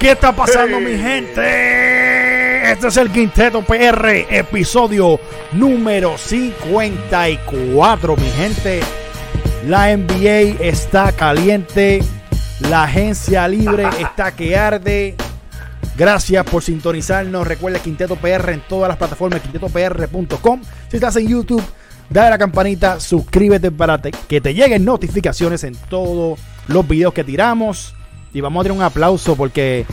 ¿Qué está pasando, mi gente? Este es el Quinteto PR, episodio número 54, mi gente. La NBA está caliente, la agencia libre está que arde. Gracias por sintonizarnos. Recuerda Quinteto PR en todas las plataformas, quintetopr.com. Si estás en YouTube, dale a la campanita, suscríbete para que te lleguen notificaciones en todos los videos que tiramos. Y vamos a dar un aplauso porque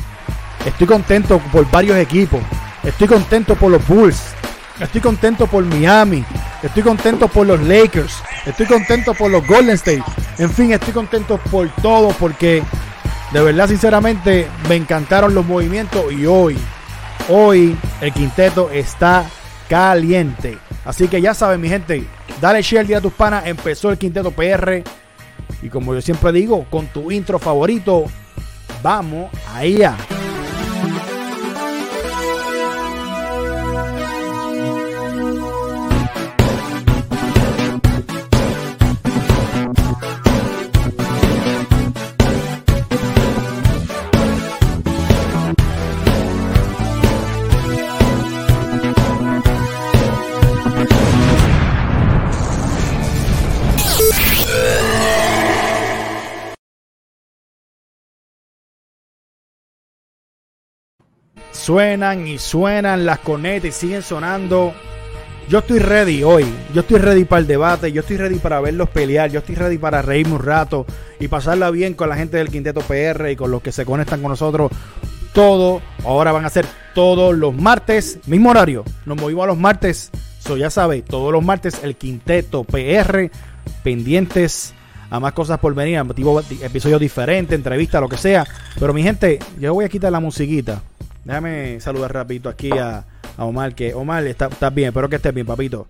estoy contento por varios equipos. Estoy contento por los Bulls. Estoy contento por Miami. Estoy contento por los Lakers. Estoy contento por los Golden State. En fin, estoy contento por todo porque de verdad, sinceramente, me encantaron los movimientos y hoy, hoy el quinteto está caliente. Así que ya saben, mi gente, dale share día a tus panas. Empezó el quinteto PR. Y como yo siempre digo, con tu intro favorito, Vamos allá. Suenan y suenan las cornetas y siguen sonando. Yo estoy ready hoy. Yo estoy ready para el debate. Yo estoy ready para verlos pelear. Yo estoy ready para reírme un rato y pasarla bien con la gente del Quinteto PR y con los que se conectan con nosotros. Todo. Ahora van a ser todos los martes. Mismo horario. Nos movimos a los martes. So, ya sabéis, todos los martes el Quinteto PR. Pendientes a más cosas por venir. Episodios diferentes, entrevistas, lo que sea. Pero mi gente, yo voy a quitar la musiquita. Déjame saludar rapidito aquí a, Omar, que Omar, estás está bien, espero que estés bien, papito.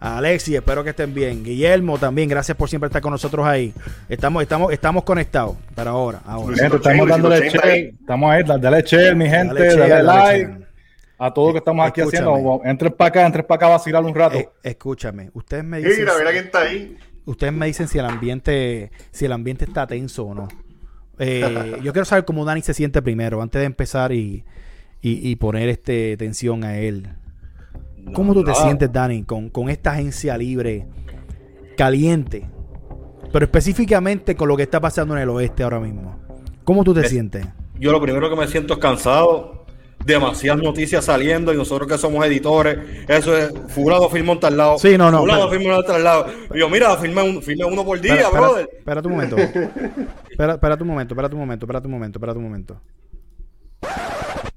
A Alexi, espero que estén bien. Guillermo también, gracias por siempre estar con nosotros ahí. Estamos, estamos, estamos conectados para ahora. ahora. estamos dándole che, estamos ahí, dale che, mi gente, dale, like. A todo lo que estamos aquí haciendo. Entre para acá, entre para acá a vacilar un rato. Eh, escúchame, ustedes me dicen. Mira, mira quién está ahí. Ustedes me dicen si el ambiente, si el ambiente está tenso o no. Eh, yo quiero saber cómo Dani se siente primero, antes de empezar y, y, poner este tensión a él. ¿Cómo tú te sientes, Dani, con, esta agencia libre caliente? Pero específicamente con lo que está pasando en el oeste ahora mismo. ¿Cómo tú te sientes? Yo lo primero que me siento es cansado. Demasiadas noticias saliendo y nosotros que somos editores, eso es fulano firma un tal lado. Sí, no, no. Fulano firma un tal lado. Y yo, mira, firme, un, uno por día, brother. Espera, tu momento. espera, espera tu momento, espera tu momento, espera tu momento, espera tu momento.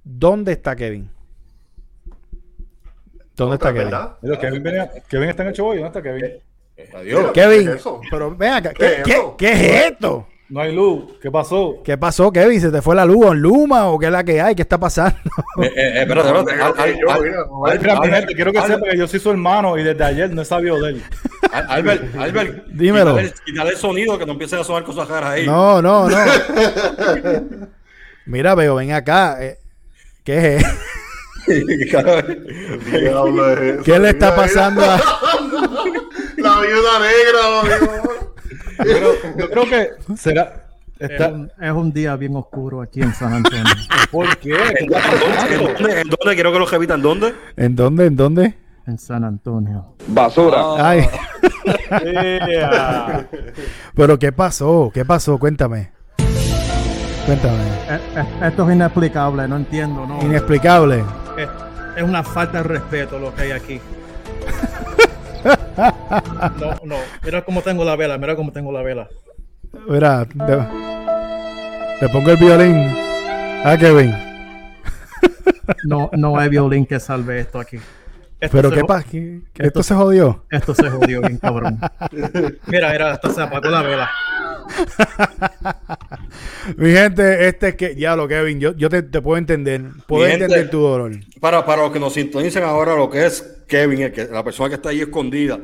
¿Dónde está Kevin? ¿Dónde está Kevin? Kevin, Kevin, está en el hoy. ¿Dónde está Kevin? Eh, eh, adiós. Kevin, ¿qué es pero ven acá, ¿qué, ¿qué, es esto? No hay luz. ¿Qué pasó? ¿Qué pasó, Kevin? ¿Se te fue la luz en Luma o qué es la que hay? ¿Qué está pasando? Eh, espérate, espérate. Quiero que sepa que yo soy su hermano y desde ayer no he sabido de él. Albert, Albert, dímelo. Quítale el sonido que no empiecen a sonar cosas raras ahí. No, no, no. Mira, veo, ven acá. ¿Qué es? ¿Qué le está pasando a... La viuda negra, Pero yo creo que será... Es, un, día bien oscuro aquí en San Antonio. ¿Por qué? ¿En dónde? Quiero que lo repitan. ¿Dónde? ¿En dónde? ¿En dónde? En San Antonio. Basura. Ay. Pero ¿qué pasó? ¿Qué pasó? Cuéntame. Cuéntame. Eh, eh, esto es inexplicable, no entiendo, ¿no? Inexplicable. Es, una falta de respeto lo que hay aquí. no, no. Mira cómo tengo la vela, mira cómo tengo la vela. Mira, te, pongo el violín. Ah, Kevin. no, no hay violín que salve esto aquí. Pero qué pasa, esto, se jodió. Esto se jodió bien, cabrón. Mira, mira, hasta se apagó la vela. Mi gente, este es que, ya lo Kevin, yo, yo te, puedo entender, puedo entender tu dolor. Para, para los que nos sintonicen ahora, lo que es Kevin, el que, la persona que está ahí escondida,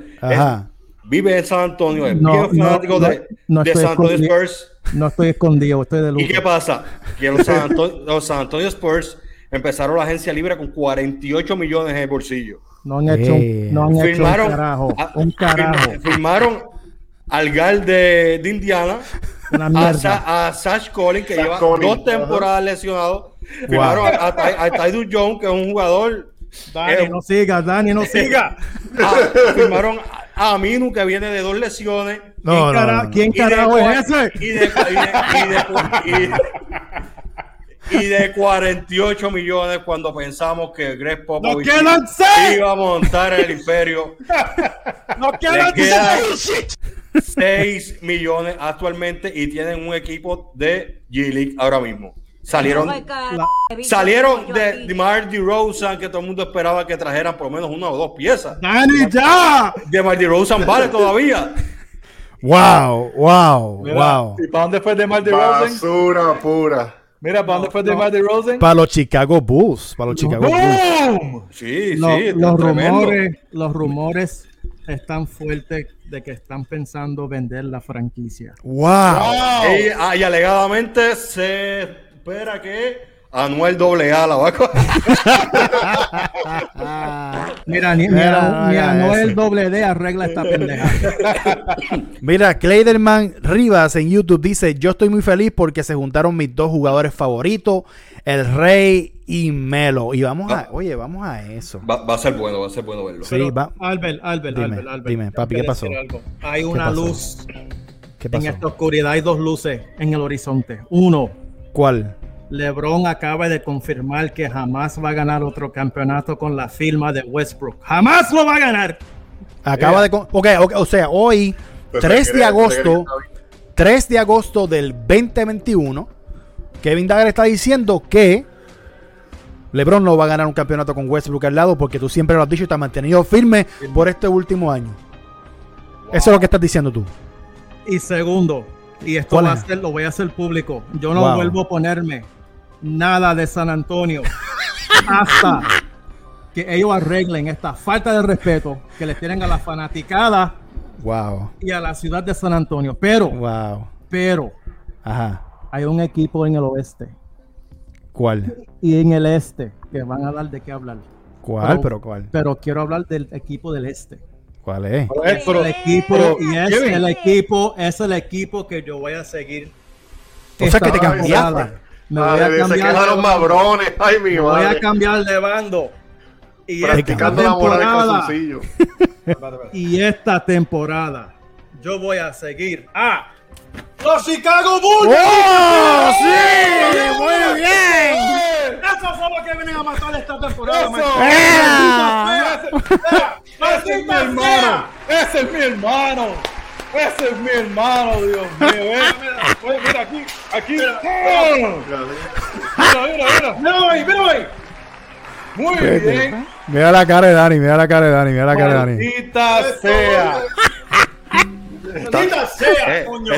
vive en San Antonio, es bien fanático de, San Antonio Spurs. No estoy escondido, estoy de luz. ¿Y qué pasa? Que los San, Antonio, Spurs empezaron la agencia libre con 48 millones en el bolsillo. No han hecho, no han hecho un carajo. un carajo. Firmaron al Gal de, Indiana, a, Sash Collins, que lleva dos temporadas lesionado, Firmaron a, a, Jones, que es un jugador. Dani, no siga, Dani, no siga. Ah, firmaron a Aminu, que viene de dos lesiones. No, ¿Quién, carajo es ese? Y de, y de 48 millones cuando pensamos que Greg Popovich iba a montar el imperio. ¡No quedan 6 millones actualmente y tienen un equipo de G-League ahora mismo. Salieron, salieron de DeMar DeRozan, que todo el mundo esperaba que trajeran por lo menos una o dos piezas. ¡Dani, ya! DeMar DeRozan vale todavía. Wow, wow, wow. ¿Y para dónde fue DeMar DeRozan? Basura pura. Mira, ¿para dónde fue DeMar DeRozan? Para los Chicago Bulls. Para los Chicago Bulls. Sí, sí. Los rumores, los rumores están fuertes de que están pensando vender la franquicia. ¡Wow! wow. Ah, y alegadamente se espera que Anuel AA la va a Mira, ni, Anuel doble D arregla esta pendeja. Mira, Clayderman Rivas en YouTube dice: Yo estoy muy feliz porque se juntaron mis dos jugadores favoritos, el Rey y Melo. Y vamos a, oye, vamos a eso. Va, a ser bueno, va a ser bueno verlo. Sí, va. Albert, Albert, dime, Albert, Dime, papi, ¿qué pasó? Hay una luz. En esta oscuridad hay dos luces en el horizonte. Uno. ¿Cuál? LeBron acaba de confirmar que jamás va a ganar otro campeonato con la firma de Westbrook. ¡Jamás lo va a ganar! Acaba de. Okay, o sea, hoy, 3 de agosto, 3 de agosto del 2021, Kevin Dagger está diciendo que LeBron no va a ganar un campeonato con Westbrook al lado porque tú siempre lo has dicho y te has mantenido firme por este último año. Eso es lo que estás diciendo tú. Y segundo, y esto va a ser, lo voy a hacer público. Yo no vuelvo a ponerme nada de San Antonio hasta que ellos arreglen esta falta de respeto que les tienen a la fanaticada wow. y a la ciudad de San Antonio. Pero, wow. pero, Ajá. hay un equipo en el oeste. ¿Cuál? Y en el este, que van a dar de qué hablar. ¿Cuál? Pero, cuál? Pero quiero hablar del equipo del este. ¿Cuál es? el equipo, y es el equipo, es el equipo que yo voy a seguir. O sea que te cambiaste. Me voy a cambiar. los mabrones. Ay, mi Voy a cambiar de bando. Y Practicando esta temporada, y esta temporada yo voy a seguir a los Chicago Bulls. ¡Oh, sí! ¡Muy bien! Esos son los que vienen a matar esta temporada. Ese es mi hermano. Ese es mi hermano. Ese es mi hermano, Dios mío. Mira, mira, aquí, aquí. Mira, mira, mira. Mira, mira, Muy bien. Mira la cara de Dani, mira la cara de Dani, mira la cara de Dani. Maldita sea. Maldita sea, coño.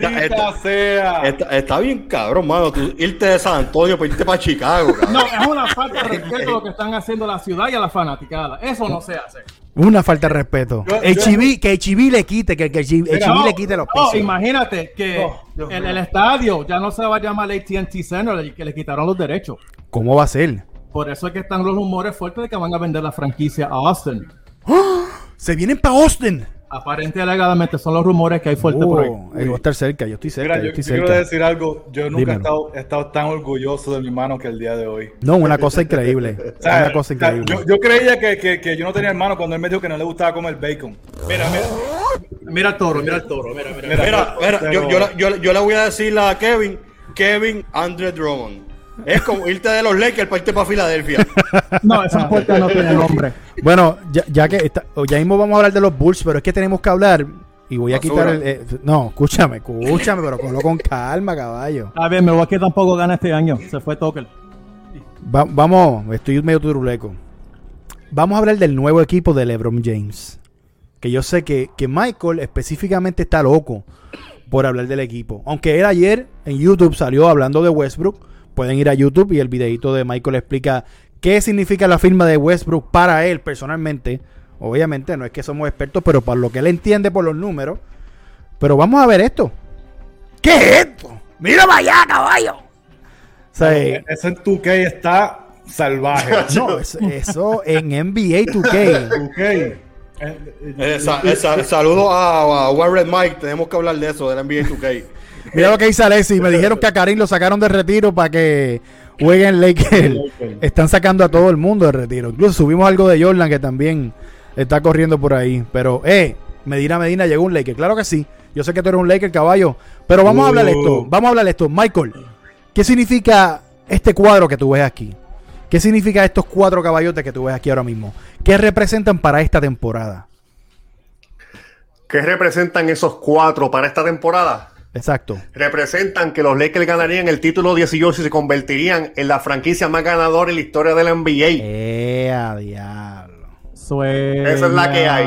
Maldita sea. Está, bien cabrón, mano. Tú irte de San Antonio para irte para Chicago. No, es una falta de respeto lo que están haciendo a la ciudad y a la fanaticada. Eso no se hace. Una falta de respeto. el que el Chiví le quite, que, el Chiví, le quite los pisos. imagínate que en el, estadio ya no se va a llamar AT&T Center, que le quitaron los derechos. ¿Cómo va a ser? Por eso es que están los rumores fuertes de que van a vender la franquicia a Austin. ¡Ah! Se vienen para Austin. Aparente alegadamente son los rumores que hay fuerte por ahí. Él va a estar cerca, yo estoy cerca. yo, estoy cerca. quiero decir algo. Yo nunca he estado, he estado, tan orgulloso de mi hermano que el día de hoy. No, una cosa increíble. una cosa increíble. Yo, yo creía que, que, que, yo no tenía hermano cuando él me dijo que no le gustaba comer bacon. Mira, mira. Mira el toro, mira el toro. Mira, mira. Mira, mira, yo, yo, yo, yo, le voy a decir a Kevin, Kevin Andre Drummond. Es como irte de los Lakers para irte para Filadelfia. No, esa puerta no tiene nombre. Bueno, ya, ya que está, ya mismo vamos a hablar de los Bulls, pero es que tenemos que hablar y voy a quitar el. Eh, no, escúchame, escúchame, pero colo con calma, caballo. A ver, que tampoco gana este año. Se fue Toker. vamos, estoy medio turuleco. Vamos a hablar del nuevo equipo de LeBron James. Que yo sé que, que Michael específicamente está loco por hablar del equipo. Aunque él ayer en YouTube salió hablando de Westbrook. Pueden ir a YouTube y el videito de Michael explica qué significa la firma de Westbrook para él personalmente Obviamente no es que somos expertos, pero para lo que él entiende por los números. Pero vamos a ver esto. ¿Qué es esto? Mira para allá, caballo. O eso en 2K está salvaje. no, eso, en NBA 2K. 2K. Eh, saludo a, Warren Mike. Tenemos que hablar de eso, del NBA 2K. Mira lo que dice Alexis. Me dijeron que a Karim lo sacaron de retiro para que jueguen Lakers. Están sacando a todo el mundo de retiro. Incluso subimos algo de Jordan que también está corriendo por ahí. Pero, eh, Medina Medina llegó un Laker. Claro que sí. Yo sé que tú eres un Laker, caballo. Pero vamos a hablar de esto. Uh. Vamos a hablar de esto. Michael, ¿qué significa este cuadro que tú ves aquí? ¿Qué significa estos cuatro caballotes que tú ves aquí ahora mismo? ¿Qué representan para esta temporada? ¿Qué representan esos cuatro para esta temporada? Exacto. Representan que los Lakers ganarían el título 18 y se convertirían en la franquicia más ganadora en la historia de la NBA. ¡Eh, a diablo! Esa es la que hay.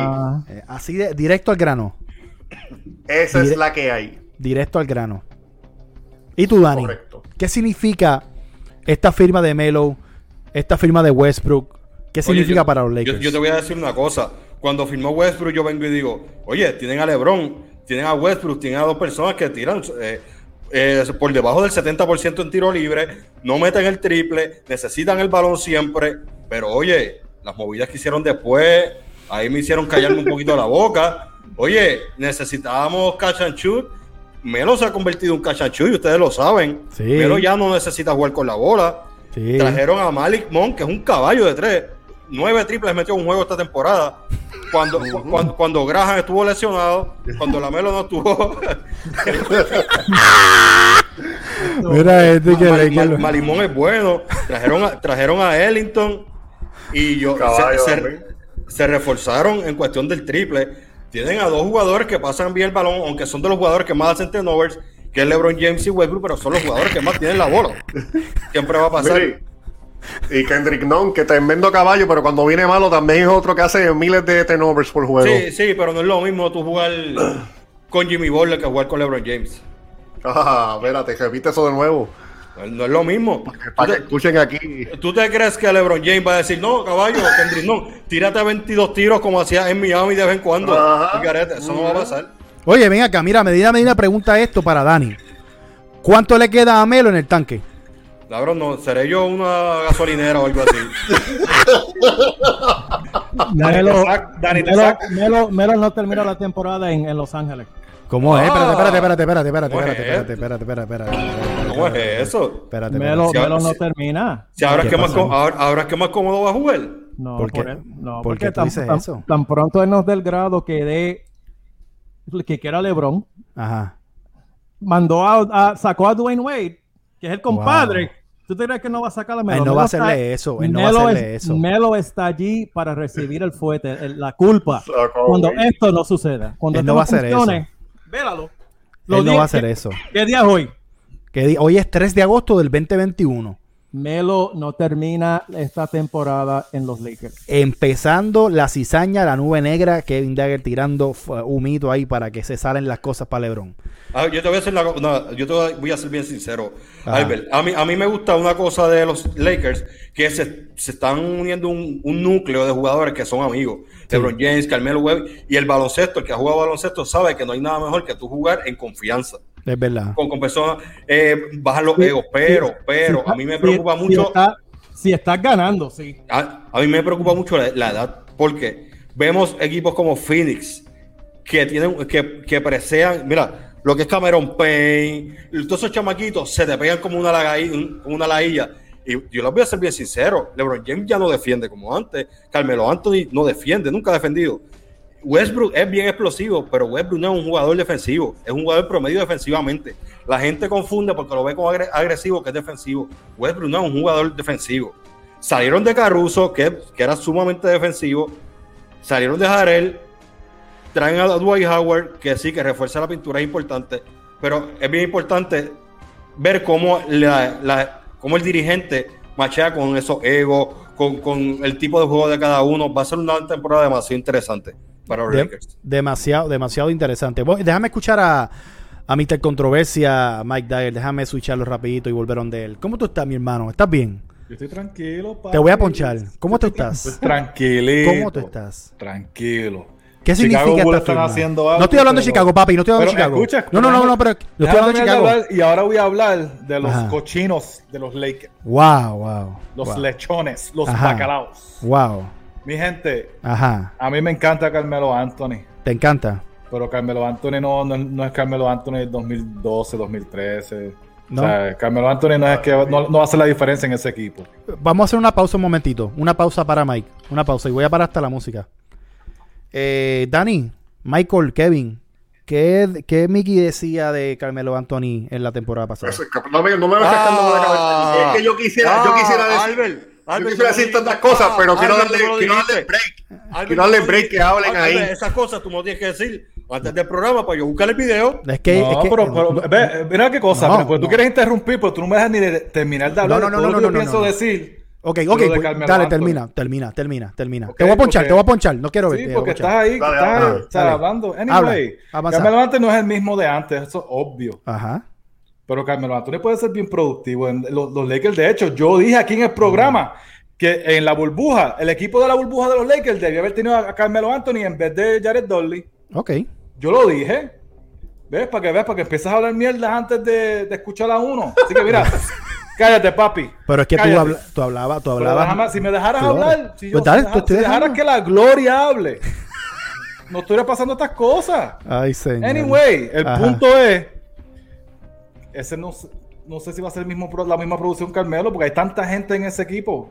Eh, así de directo al grano. Esa es la que hay. Directo al grano. ¿Y tú, Dani? Correcto. ¿Qué significa esta firma de Melo, esta firma de Westbrook? ¿Qué significa para los Lakers? Yo, te voy a decir una cosa. Cuando firmó Westbrook, yo vengo y digo, oye, tienen a LeBron, tienen a Westbrook, tienen a dos personas que tiran eh, eh, por debajo del 70% en tiro libre, no meten el triple, necesitan el balón siempre, pero oye, las movidas que hicieron después, ahí me hicieron callarme un poquito la boca. Oye, necesitábamos catch and shoot. Melo se ha convertido en catch and shoot y ustedes lo saben. Melo ya no necesita jugar con la bola. Trajeron a Malik Monk, que es un caballo de tres. Nueve triples metió en un juego esta temporada. Cuando, cuando, cuando, Graham estuvo lesionado, cuando la Melo no estuvo. Mira, este que Malimón es bueno. Trajeron a, trajeron a Ellington y yo se, reforzaron en cuestión del triple. Tienen a dos jugadores que pasan bien el balón, aunque son de los jugadores que más hacen turnovers, que es LeBron James y Westbrook, pero son los jugadores que más tienen la bola. Siempre va a pasar. Y Kendrick Nunn, que tremendo caballo, pero cuando viene malo también es otro que hace miles de turnovers por juego. Sí, sí, pero no es lo mismo tú jugar con Jimmy Butler que jugar con LeBron James. Ah, espérate, repite eso de nuevo. No es lo mismo. Para que, escuchen aquí. ¿Tú te crees que LeBron James va a decir, no, caballo, Kendrick, no, tírate 22 tiros como hacía en Miami de vez en cuando? eso no va a pasar. Oye, ven acá, mira, Medina Medina pregunta esto para Dani. ¿Cuánto le queda a Melo en el tanque? Cabrón, no, seré yo una gasolinera o algo así. Melo, Melo, Melo, no termina la temporada en, en Los Ángeles. ¿Cómo es? Espérate, espérate, espérate, espérate, espérate, espérate, espérate, espérate, espérate, ¿Cómo es eso? Espérate, Melo, Melo no termina. Si ahora es que más ahora, es que más cómodo va a jugar. No, ¿Por qué? no, porque tan, eso? Tan, pronto él nos del grado que de que quiera LeBron. Ajá. Mandó a, sacó a Dwayne Wade, que es el compadre. ¿Tú te crees que no va a sacar a Melo? Él no va a hacerle eso. Él no va a hacerle eso. Melo está allí para recibir el fuete, la culpa. cuando esto no suceda. Cuando él no va a hacer eso Vélalo. Él no va a hacer eso. ¿Qué día es hoy? hoy es 3 de agosto del 2021. Melo no termina esta temporada en los Lakers. Empezando la cizaña, la nube negra, Kevin Dagger tirando humito ahí para que se salen las cosas para LeBron. Ah, yo te voy a ser yo te voy a ser bien sincero, Albert. A mí, a mí me gusta una cosa de los Lakers que se, están uniendo un, núcleo de jugadores que son amigos. LeBron James, Carmelo Webb y el baloncesto, el que ha jugado baloncesto sabe que no hay nada mejor que tú jugar en confianza. Es verdad. Con, personas, eh, bajar los egos, pero, pero, a mí me preocupa mucho. Si, estás ganando, sí. A, mí me preocupa mucho la, edad, porque vemos equipos como Phoenix que tienen, que, que presean, mira, lo que es Cameron Payne, todos esos chamaquitos se te pegan como una, como una lailla. Y yo les voy a ser bien sincero, LeBron James ya no defiende como antes, Carmelo Anthony no defiende, nunca ha defendido. Westbrook es bien explosivo, pero Westbrook no es un jugador defensivo, es un jugador promedio defensivamente. La gente confunde porque lo ve como agresivo que es defensivo. Westbrook no es un jugador defensivo. Salieron de Caruso, que, que era sumamente defensivo. Salieron de Jarel. Traen a Dwight Howard, que sí, que refuerza la pintura, es importante. Pero es bien importante ver cómo, la, cómo el dirigente machea con esos egos, con, con el tipo de juego de cada uno. Va a ser una temporada demasiado interesante para Demasiado, demasiado interesante. déjame escuchar a, a Mr. Controversia, Mike Dyer. Déjame switcharlo rapidito y volver de él. ¿Cómo tú estás, mi hermano? ¿Estás bien? Yo estoy tranquilo, Te voy a ponchar. ¿Cómo tú estás? Tranquilo. ¿Cómo tú estás? Tranquilo. ¿Qué significa esta haciendo algo, No estoy hablando de Chicago, papi, no estoy hablando de Chicago. Escucha, no, no, no, no, pero no estoy hablando de Chicago. y ahora voy a hablar de los cochinos de los Lakers. Wow, wow. Los lechones, los bacalaos. Wow. Mi gente, Ajá. a mí me encanta Carmelo Anthony. ¿Te encanta? Pero Carmelo Anthony no, no, no es Carmelo Anthony del 2012, 2013. O sea, Carmelo Anthony no es que no, no hace la diferencia en ese equipo. Vamos a hacer una pausa un momentito. Una pausa para Mike. Una pausa. Y voy a parar hasta la música. Eh, Dani, Michael, Kevin. ¿Qué, ¿Qué Mickey decía de Carmelo Anthony en la temporada pasada? No me, no me vas sacando de la cabeza. Es que yo quisiera, yo quisiera decir, Albert, yo Albert, quisiera decir tú tantas dijiste- cosas, pero quiero darle, quiero darle break. Albert, Quiero darle break que hablen Albert, ahí. Esas cosas tú no tienes que decir antes del programa para yo buscar el video. Es que, no, es que- pero, pero, ve, mira qué cosa. No, mira, pues no. tú quieres interrumpir, pero tú no me dejas ni de terminar de hablar. No, no, no, no, no, yo no, pienso no. decir. Ok, ok, pues, dale, termina, termina, termina, termina. Ok, te voy a ponchar, porque- te voy a ponchar. No quiero ver. Sí, porque estás ahí, Dale, estás hablando. Habla, Anyway. Carmelo Anthony no es el mismo de antes, eso es obvio. Ajá. Pero Carmelo Anthony puede ser bien productivo. En los, los Lakers, de hecho, yo dije aquí en el programa que en la burbuja, el equipo de la burbuja de los Lakers debía haber tenido a Carmelo Anthony en vez de Jared Dudley. Ok. Yo lo dije. ¿Ves? Para que veas, para que empieces a hablar mierda antes de, de escuchar a uno. Así que mira, cállate, papi. Pero es que tú, hablabas, tú hablabas. déjame- si me dejaras hablar, si, yo, Pues dale, si si dejaras que la gloria hable, no estuviera pasando estas cosas. Ay, señor. Anyway, el Ajá. punto es, ese no, sé- no sé si va a ser el mismo, pro- la misma producción Carmelo, porque hay tanta gente en ese equipo.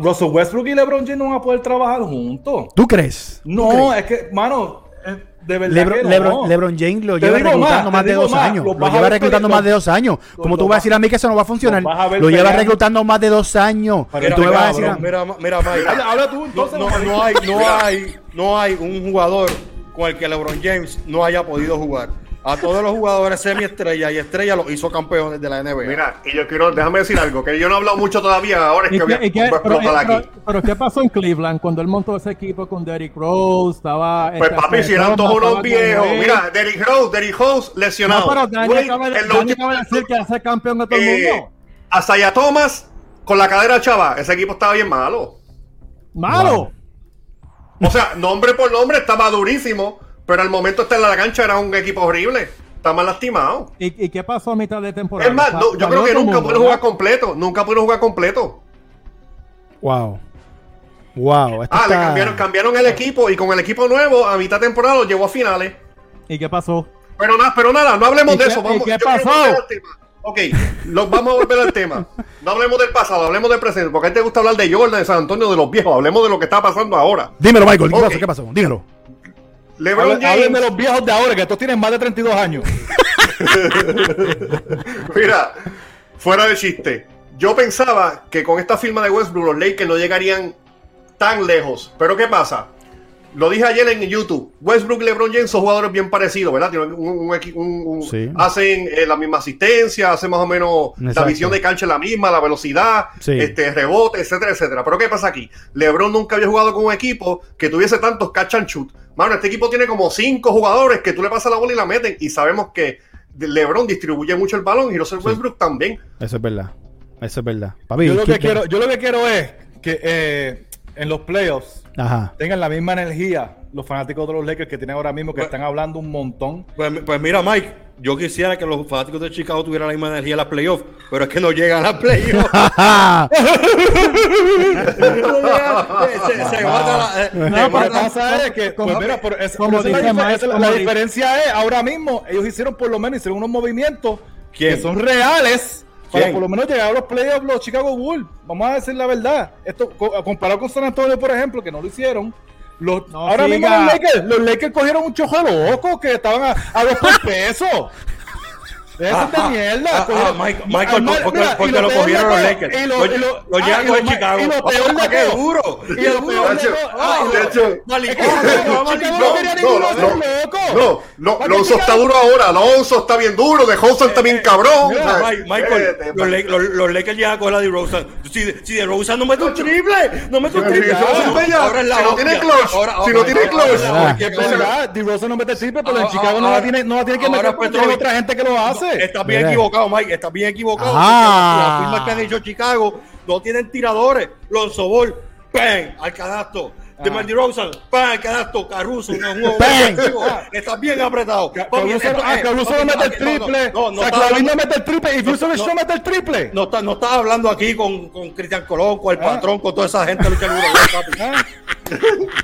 Russell Westbrook y LeBron James no van a poder trabajar juntos. ¿Tú crees? ¿Tú No, crees? es que, mano, eh, de verdad Lebron, que no. Lebron, LeBron James lo lleva reclutando más, de dos más, años. Lo lleva reclutando más de dos años. Como tú vas a decir a mí que eso no va a funcionar, ver lo lleva reclutando más de dos años. Pero tú me mira, vas a decir. Mira, mira, Mike. Habla, habla tú, No, entonces. no, no hay, no hay, no hay un jugador con el que LeBron James no haya podido jugar. A todos los jugadores semiestrella y estrella los hizo campeones de la NBA. Mira, y yo quiero, déjame decir algo, que yo no he hablado mucho todavía, ahora es ¿Y que voy a, qué- pero, aquí. pero ¿qué pasó en Cleveland cuando él montó ese equipo con Derrick Rose? Estaba. Pues papi, si eran todos unos viejos. Mira, Derrick Rose, Derrick Rose lesionado. No, pero Dani acaba, de- acaba decir que va a ser campeón de todo el eh, mundo. Asaya Thomas con la cadera chava, ese equipo estaba bien malo. ¡Malo! O sea, nombre por nombre estaba durísimo, pero al momento está en la cancha era un equipo horrible. Está más lastimado. ¿Y, y qué pasó a mitad de temporada? Es más, no, yo creo que nunca mundo, pudo jugar completo. Nunca pudo jugar completo. Wow. Wow. esto Ah, le cambiaron, cambiaron el equipo y con el equipo nuevo a mitad de temporada lo llevó a finales. ¿Y qué pasó? Pero nada, pero nada, no hablemos ¿Y de qué- eso. y qué pasó? Ok, lo- vamos a volver al tema. No hablemos del pasado, hablemos del presente. Porque a ti te gusta hablar de Jordan, de San Antonio, de los viejos. Hablemos de lo que está pasando ahora. Dímelo, Michael. ¿Qué pasó? ¿Qué pasó? Dímelo. LeBron James, de los viejos de ahora, que estos tienen más de 32 años. mira, fuera de chiste. Yo pensaba que con esta firma de Westbrook los Lakers no llegarían tan lejos. Pero ¿qué pasa? Lo dije ayer en YouTube. Westbrook y LeBron James son jugadores bien parecidos, ¿verdad? Tienen un- un un- un- Sí. Hacen eh, la misma asistencia, hacen más o menos la visión de cancha la misma, la velocidad, Sí. este rebote, etcétera, etcétera. Pero ¿qué pasa aquí? LeBron nunca había jugado con un equipo que tuviese tantos catch and shoot. Mano, este equipo tiene como cinco jugadores que tú le pasas la bola y la meten. Y sabemos que LeBron distribuye mucho el balón y Russell Westbrook también. Eso es verdad. Eso es verdad. Papi, Yo lo, ¿qué- que quiero, yo lo que quiero es que eh, en los playoffs Ajá. tengan la misma energía los fanáticos de los Lakers que tienen ahora mismo, que están hablando un montón. Pues, pues mira, Mike, yo quisiera que los fanáticos de Chicago tuvieran la misma energía en las playoffs, pero es que no llegan a las playoffs. se, se mata la- eh, No, Lo que mata- pasa es que, como- pues mira, por- es- como pero dice la, dif- Mike, esa es la- como la dice- diferencia es, ahora mismo, ellos hicieron por lo menos hicieron unos movimientos ¿Quién? que son reales para por lo menos llegar a los playoffs los Chicago Bulls. Vamos a decir la verdad. Esto co- comparado con San Antonio, por ejemplo, que no lo hicieron. Los, No ahora mismo los Lakers, los Lakers cogieron un chojo de locos que estaban a, a dos por peso. Eso es de Ah, mierda. ah, Cogieron- ah, Michael- porque- mira, porque y lo de cogieron los Lakers. y lo- ah, llevan con más- Chicago. Y lo peor Ah, de qué duro. Y lo peor de ah, de no quería ninguno de no, esos locos. No, lo, ¿Para qué Lonzo está duro ahora, Lonzo está bien duro, de Hudson está bien cabrón. Michael, los, Lakers llegan a coger a DeRozan. Si, si DeRozan no mete un triple, no mete un triple. la Si no tiene clutch, Ahora- si no tiene clutch. la Ah. verdad, DeRozan no mete triple, pero en Ah, Chicago no ah, la tiene, no la tiene que meter porque hay otra gente que lo hace. Estás bien equivocado, Mike. Estás bien equivocado. Ah. Las firmas que han hecho Chicago no tienen tiradores. Lonzo Ball, ¡pam! Al canasto. Ah. De Marty Rosen, ¡pam! Al canasto. Caruso, ¡Pam! ofensivo. Estás bien apretado. Caruso esto- ah, Caruso papi, no mete el no, triple. No, no, no, no mete el triple. Y Fuson no. no mete el triple. no, está- no estás hablando aquí con, con Cristian Colón, con el Ah. patrón, con toda esa gente de lucha libre, papi. Ah,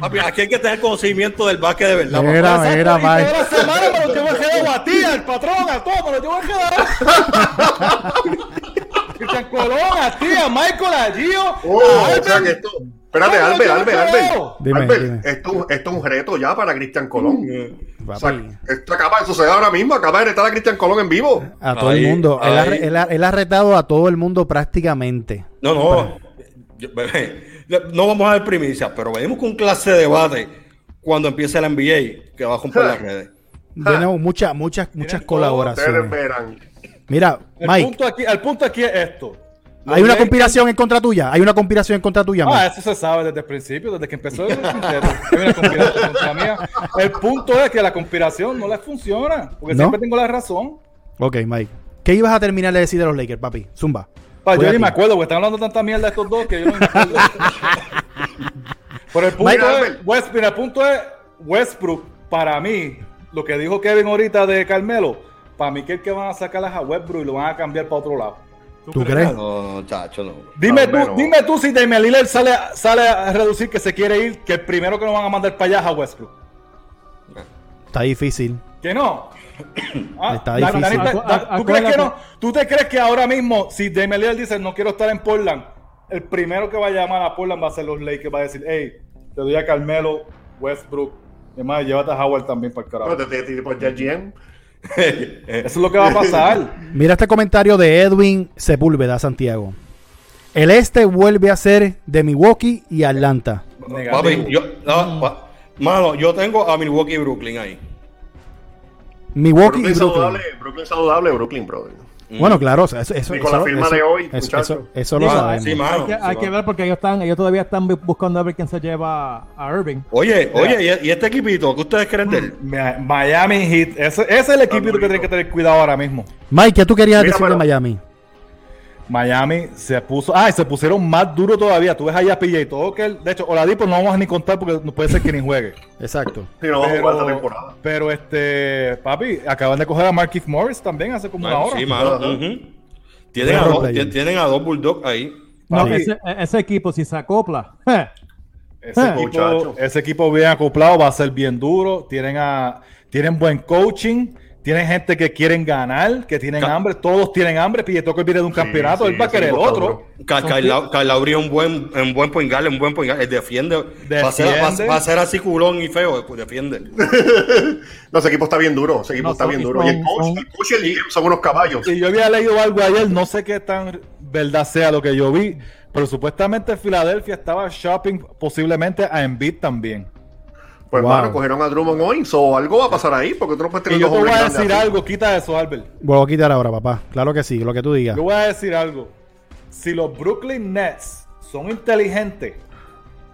Papi, aquí hay que tener conocimiento del básquet de verdad. Mira, mira, y toda Mike. la semana me lo llevo a quedar a ti, al patrón, a todo, me lo llevo a quedar. Cristian Colón, a ti, a Michael, a Gio, Oh, a o sea que esto. Espérate, Albert, Albert. Albert. Dime, Albert, dime. Esto, esto es un reto ya para Cristian Colón. O sea, esto acaba de suceder ahora mismo. Acaba de retar a Cristian Colón en vivo. a todo el mundo. Él ha, ahí. él ha- él ha retado a todo el mundo prácticamente. No, no. Yo- bebé, no vamos a ver primicias, pero venimos con clase de debate cuando empiece la NBA que va a romper las redes. Tenemos muchas, muchas, muchas colaboraciones. Mira, El Mike, punto, aquí, el punto aquí es esto. Hay una conspiración en contra tuya. Hay una conspiración en contra tuya, Ah, eso se sabe desde el principio, desde que empezó el. Hay una conspiración contra mía. El punto es que la conspiración no les funciona, porque ¿No? siempre tengo la razón. Ok, Mike. ¿Qué ibas a terminar de decir de los Lakers, papi? Zumba. Pa, yo ni me acuerdo, porque están hablando tanta mierda de estos dos que yo no me acuerdo. Pero el punto, Mike es. West- mira, el punto es Westbrook, para mí, lo que dijo Kevin ahorita de Carmelo, para mí que el que van a sacar es a Westbrook y lo van a cambiar para otro lado. ¿Tú crees? No, chacho, no. Dime tú, menos. dime tú si Damian Lillard sale, sale a reducir que se quiere ir, que el primero que nos van a mandar para allá es a Westbrook. Está difícil. Que no. Ah, Está difícil. Danita, ¿Tú crees que no? ¿Tú te crees que ahora mismo, si Damian Lillard dice no quiero estar en Portland, el primero que va a llamar a Portland va a ser los Lakers, va a decir, hey, te doy a Carmelo, Westbrook, y más, llévate a Howard también para el carajo. Bueno, te- te- te-. Eso es lo que va a pasar. Mira este comentario de Edwin Sepúlveda, Santiago. El este vuelve a ser de Milwaukee y Atlanta. Papi, yo, no, pa- mano, yo tengo a Milwaukee y Brooklyn ahí. Milwaukee y Brooklyn Brooklyn. saludable, Brooklyn saludable, Brooklyn, brother. Bueno, claro, o sea, eso, eso, Y con eso- la firma eso- de hoy, eso, eso- eso lo sabemos. sí, mano. Hay que, hay ver porque ellos están, ellos todavía están bu- buscando a ver quién se lleva a Irving. Oye, oye, ¿y, este equipito? ¿Qué ustedes creen de él? Mi- Miami Heat, ese, ese es el equipo que tiene que tener cuidado ahora mismo. Mike, ¿qué tú querías Mira, decir de Miami? Miami se puso. Ah, y se pusieron más duro todavía. Tú ves allá a PJ Tucker. De hecho, Oladipo no vamos a ni contar porque no puede ser que ni juegue. Exacto. Si no vamos a jugar esta temporada. pero este, papi, acaban de coger a Markif Morris también hace como una hora. sí, mano. Tienen, a dos, player. tien- tienen a dos Bulldogs ahí. No, Papi, ese, ese equipo, si se acopla, eh, ese, Ah. equipo, Muchacho. ese equipo bien acoplado va a ser bien duro. Tienen a, tienen buen coaching. Tienen gente que quieren ganar, que tienen Ca- hambre. Todos tienen hambre. Tucker viene de un campeonato. sí, él va a querer el otro. Lowry es un buen, un buen point guard, un buen point guard. Él defiende. Va, a ser, va, a- Defiende. va a ser así culón y feo, pues defiende. No, ese equipo está bien duro. Ese equipo No, está son- bien duro. Y el coach, son- el coach y el son unos caballos. Y yo había leído algo ayer, no sé qué tan verdad sea lo que yo vi, pero supuestamente Filadelfia estaba shopping posiblemente a Embiid también. Pues, Wow. hermano, cogieron a Drummond hoy. So, algo va a pasar ahí porque tú no puedes tener Y yo dos te voy a decir algo, quita eso, Albert. Vuelvo a quitar ahora, papá. Claro que sí, lo que tú digas. Yo voy a decir algo. Si los Brooklyn Nets son inteligentes,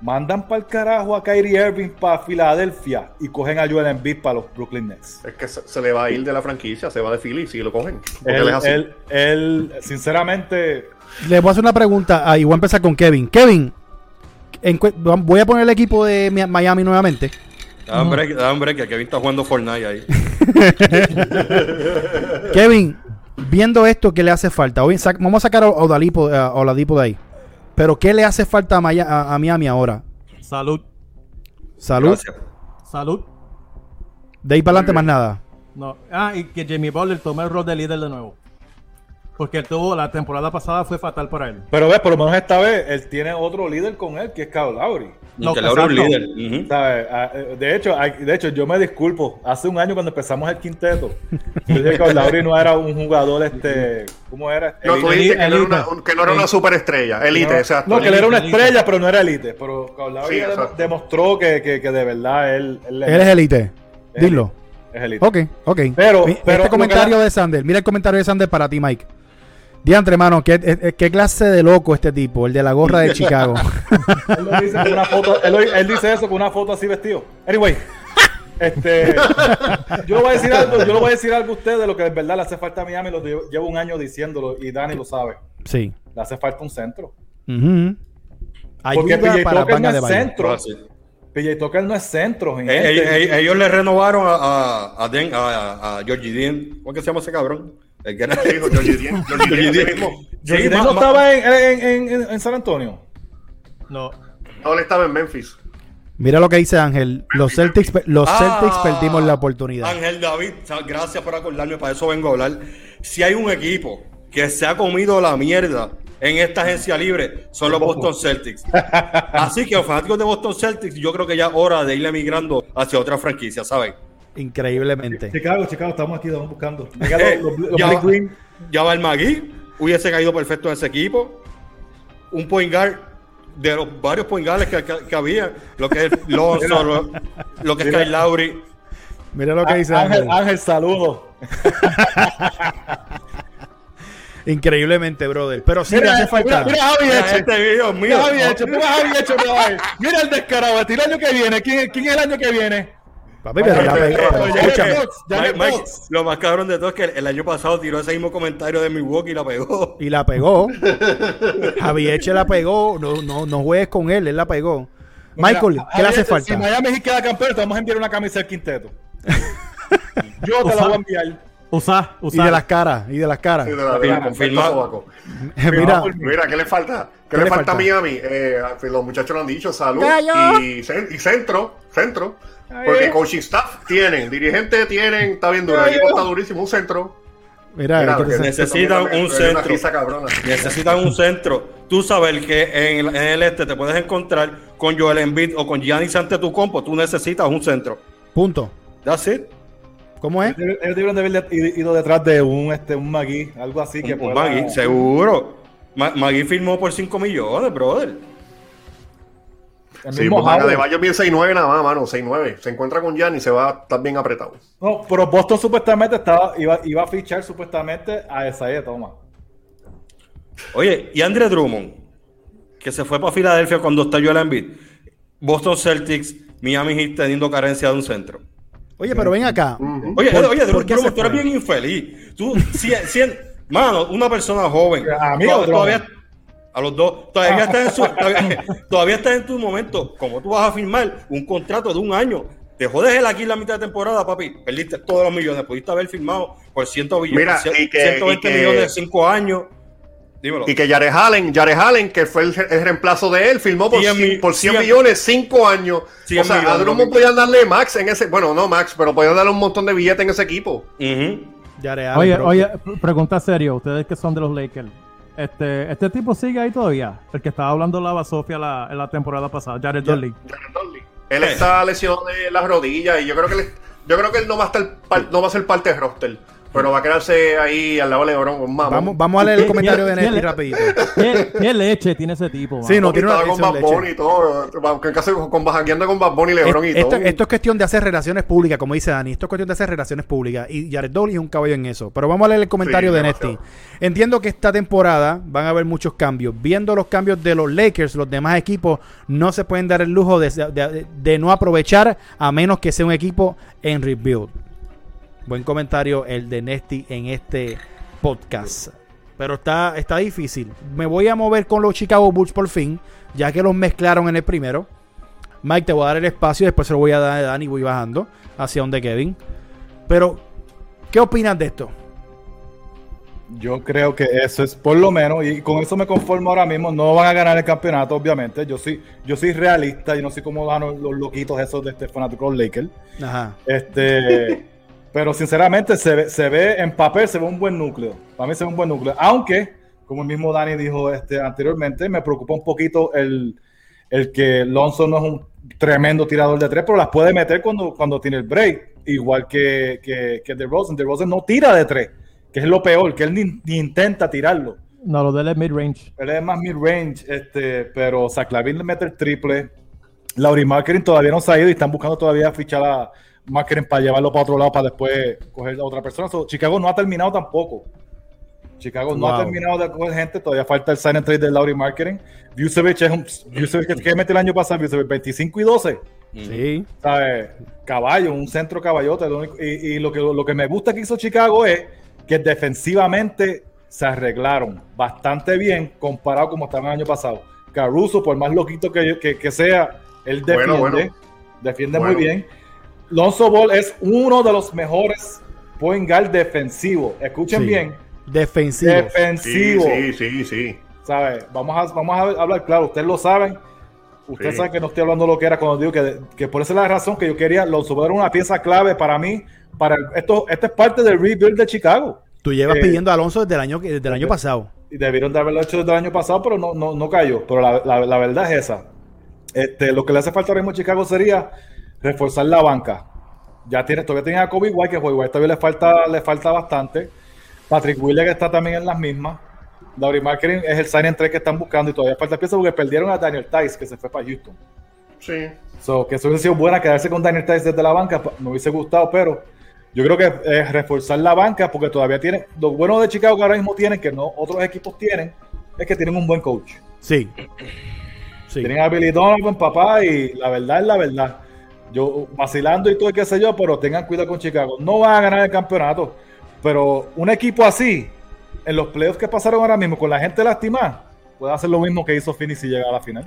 mandan para el carajo a Kyrie Irving para Filadelfia y cogen a Joel Embiid para los Brooklyn Nets. Es que se, se le va a ir de la franquicia, se va de Philly si lo cogen. Él Él, es así. él, él, sinceramente, Le voy a hacer una pregunta. Ah, y voy a empezar con Kevin. Kevin, voy a poner el equipo de Mi- Miami nuevamente. Da un break, da un break, que Kevin está jugando Fortnite ahí. Kevin, viendo esto, ¿qué le hace falta? Hoy vamos a sacar a Oladipo, a Oladipo de ahí. Pero ¿qué le hace falta a, Maya- a- a Miami ahora? salud, Salud. Gracias. salud. De ahí para adelante más nada. No. Ah, y que Jimmy Butler tome el rol de líder de nuevo. Porque él tuvo, la temporada pasada fue fatal para él. pero ves, por lo menos esta vez él tiene otro líder con él, que es Kyle Lowry. No, que Lowry es un exacto. líder. Ah, eh, De hecho, de hecho, yo me disculpo. Hace un año cuando empezamos el quinteto, yo dije que Lowry no era un jugador, este, ¿cómo era? No, tú dijiste que no, era una, un- que no era una superestrella. Elite, no, exacto. no, que él era una estrella, pero no era elite. Pero Kyle Lowry Sí, demostró que, que, que de verdad él, él Él es elite. Dilo. es elite. Ok, ok. Pero- este comentario de Sander. Mira el comentario de Sander para ti, Mike. Diantre, hermano, ¿qué, eh, eh, qué clase de loco este tipo, el de la gorra de Chicago. Él, lo dice con una foto, él, lo- él dice eso con una foto así vestido. Anyway, este, yo le voy a decir algo, yo le voy a decir algo a ustedes de lo que de verdad le hace falta a Miami. Lo llevo, llevo un año diciéndolo y Dani lo sabe. sí. Le hace falta un centro. Ujú. Porque Ayuda PJ para Tucker Banga no es centro. Ah, sí. PJ Tucker no es centro, Eh, eh, eh, ellos le renovaron a, a, a, Den- a, a Georgie Dean. ¿Cómo es que se llama ese cabrón? El que era- no estaba en, en, en- en- San Antonio. No. No, él estaba en Memphis. Mira lo que dice Ángel. Los Celtics, los Ah, Celtics perdimos la oportunidad. Ángel David, gracias por acordarme, para eso vengo a hablar. Si hay un equipo que se ha comido la mierda en esta agencia libre, son los Boston Celtics. Así que los fanáticos de Boston Celtics, yo creo que ya es hora de ir emigrando hacia otra franquicia, ¿saben? Increíblemente. Chicago, Chicago, estamos aquí, estamos buscando. Venga, Eh, los, los- los ya, va el Magui, hubiese caído perfecto en ese equipo. Un point guard de los varios point guards que, que- que había, lo que es Lonzo, lo, lo que es Kyle Lowry. Mira lo que dice Ángel, Ángel. Ángel, saludos. Increíblemente, brother. Pero sí le hace falta. Mira, mira Javi Mira, Eche. Este video es mío. Mira Javi Eche, mira Javi Eche, mira Javi. Mira el descarado. Este el año que viene. ¿Quién, quién es el año que viene? Papi, pero la pegó. lo más cabrón de todo es que el, el año pasado tiró ese mismo comentario de Milwaukee y la pegó. Y la pegó. Javi Eche la pegó. No, no, no juegues con él, él la pegó. Michael, Mira, ¿qué le hace Eche, Si falta? Miami queda campeón, te vamos a enviar una camisa del quinteto. Yo te la voy a enviar. Usa, Y usa. de las caras, y de las caras. Sí, de la- de la- Confirmado. Mira, Mira, ¿qué le falta? ¿Qué, ¿Qué le le falta a? Miami? Eh, los muchachos lo han dicho, salud y, cen- y centro, centro. Porque coaching staff tienen, dirigentes tienen, está bien duro, el equipo está durísimo, un centro. mira, Mira, ¿qué que te- necesitan un centro. Necesitan un centro. Tú sabes que en el, en el este te puedes encontrar con Joel Embiid o con Giannis Antetokounmpo. Tú necesitas un centro. punto. That's it. ¿Cómo es? Ellos debieron de haber ido detrás de un, este, un Magui, algo así que Un, un pueda- Magui, seguro. Ma- Magui firmó por 5 millones, brother. El Sí, mismo pues de Bayo bien 6-9 nada más, mano, 6-9. Se encuentra con Jan y se va a estar bien apretado. No, pero Boston supuestamente estaba, iba, iba a fichar supuestamente a Isaiah Thomas. Oye, y Andre Drummond, que se fue para Filadelfia cuando estalló el Embiid. Boston Celtics, Miami Heat teniendo carencia de un centro. Oye, pero ven acá. Oye, ¿Por- oye, por tú eres bien infeliz. Tú, si, si- mano, una persona joven. A mí todavía, a los dos. Todavía estás en su, todavía, todavía estás en tu momento. Como tú vas a firmar un contrato de un año. Te jodes el aquí en la mitad de temporada, papi. Perdiste todos los millones. Pudiste haber firmado por 100 billones, Mira, y que- 120 y que- millones de 5 años. Dímelo. Y que Jared Allen, Jared Allen, que fue el, el reemplazo de él, firmó por 100 100, mi- por 100 100 millones, 5 años. 100 o sea, a Drummond podían darle max en ese, bueno, no max, pero podían darle un montón de billetes en ese equipo. Ujú. Jared Allen, Oye, oye, pregunta serio, ustedes que son de los Lakers. Este, este tipo sigue ahí todavía. El que estaba hablando la Sofía la, en la temporada pasada, Jared Dudley. Jared Dudley. Él está lesionado de las rodillas y yo creo que él, yo creo que él no va a estar no va a ser parte del roster, pero va a quedarse ahí al lado de LeBron con mamá. Vamos, vamos a leer el ¿Qué- comentario de Nesti qué- rapidito. ¿Qué, qué leche tiene ese tipo? Sí, no, tiene una con Bad. Bunny y todo, aunque casi con jangueando con Bad Bunny, LeBron y esto, todo. esto es cuestión de hacer relaciones públicas, como dice Dani. Esto es cuestión de hacer relaciones públicas. Y Jared Dudley es un caballo en eso. Pero vamos a leer el comentario Sí, de. Nesti. Entiendo que esta temporada van a haber muchos cambios. Viendo los cambios de los Lakers, los demás equipos no se pueden dar el lujo de, de- de no aprovechar a menos que sea un equipo en rebuild. Buen comentario el de Nesti en este podcast. Pero está, está difícil. Me voy a mover con los Chicago Bulls por fin, ya que los mezclaron en el primero. Mike, te voy a dar el espacio, después se lo voy a dar a Dani y voy bajando hacia donde Kevin. Pero, ¿qué opinas de esto? Yo creo que eso es por lo menos, y con eso me conformo ahora mismo. No van a ganar el campeonato, obviamente. Yo soy, yo soy realista y no soy como van los loquitos esos de este fanático Lakers. Ajá. Este, pero sinceramente se ve, se ve en papel, se ve un buen núcleo. Para mí se ve un buen núcleo. Aunque, como el mismo Dani dijo este, anteriormente, me preocupa un poquito el, el que Lonzo no es un tremendo tirador de tres, pero las puede meter cuando, cuando tiene el break. Igual que, que, que DeRozan. DeRozan no tira de tres, que es lo peor, que él ni, ni intenta tirarlo. No, lo del mid-range. Él es más mid-range, este, pero Zach Lavin le mete el triple. Laurie Marketing todavía no se ha ido y están buscando todavía fichar a Marketing para llevarlo para otro lado para después coger a otra persona. So, Chicago no ha terminado tampoco. Chicago no ha terminado de coger gente, todavía falta el sign and trade de Laurie Marketing. Vucevic es un Vucevic que, que metió el año pasado, Vucevic 25 y 12. Sí. ¿sabes? Caballo, un centro caballote. lo único- y y lo, que, lo que me gusta que hizo Chicago es que defensivamente se arreglaron bastante bien comparado como estaban el año pasado. Caruso, por más loquito que, que, que sea, él defiende, Bueno, bueno. defiende Bueno. muy bien. Lonzo Ball es uno de los mejores point guard defensivos. Escuchen Sí. bien, Defensivo. defensivo. Sí, sí, sí, sí. ¿sabes? Vamos a, vamos a hablar claro, ustedes lo saben. Usted Sí. sabe que no estoy hablando lo que era cuando digo que, que por esa es la razón que yo quería. Los era una pieza clave para mí. Para el- esto, esto es parte del rebuild de Chicago. Tú llevas Eh, pidiendo a Alonso desde el año, desde el año pasado. Y debieron de haberlo hecho desde el año pasado, pero no, no, no cayó. Pero la, la- la verdad es esa. Este, lo que le hace falta ahora mismo a Chicago sería reforzar la banca. Ya tiene, todavía tiene a Kobe White, que Kobe White todavía le falta, le falta bastante. Patrick Williams que está también en las mismas. Laurie Marketing es el sign 3 que están buscando y todavía falta pieza porque perdieron a Daniel Tice, que se fue para Houston. Sí. So, que eso hubiese sido buena quedarse con Daniel Tice desde la banca, pa- me hubiese gustado, pero yo creo que eh, reforzar la banca porque todavía tiene, lo bueno de Chicago que ahora mismo tienen, que no otros equipos tienen, es que tienen un buen coach. Sí. Sí. Tienen a Billy Donovan, papá, y la verdad es la verdad. Yo vacilando y todo, y qué sé yo, pero tengan cuidado con Chicago. No van a ganar el campeonato, pero un equipo así, en los playoffs que pasaron ahora mismo, con la gente lastimada, puede hacer lo mismo que hizo Phoenix y llegar a la final.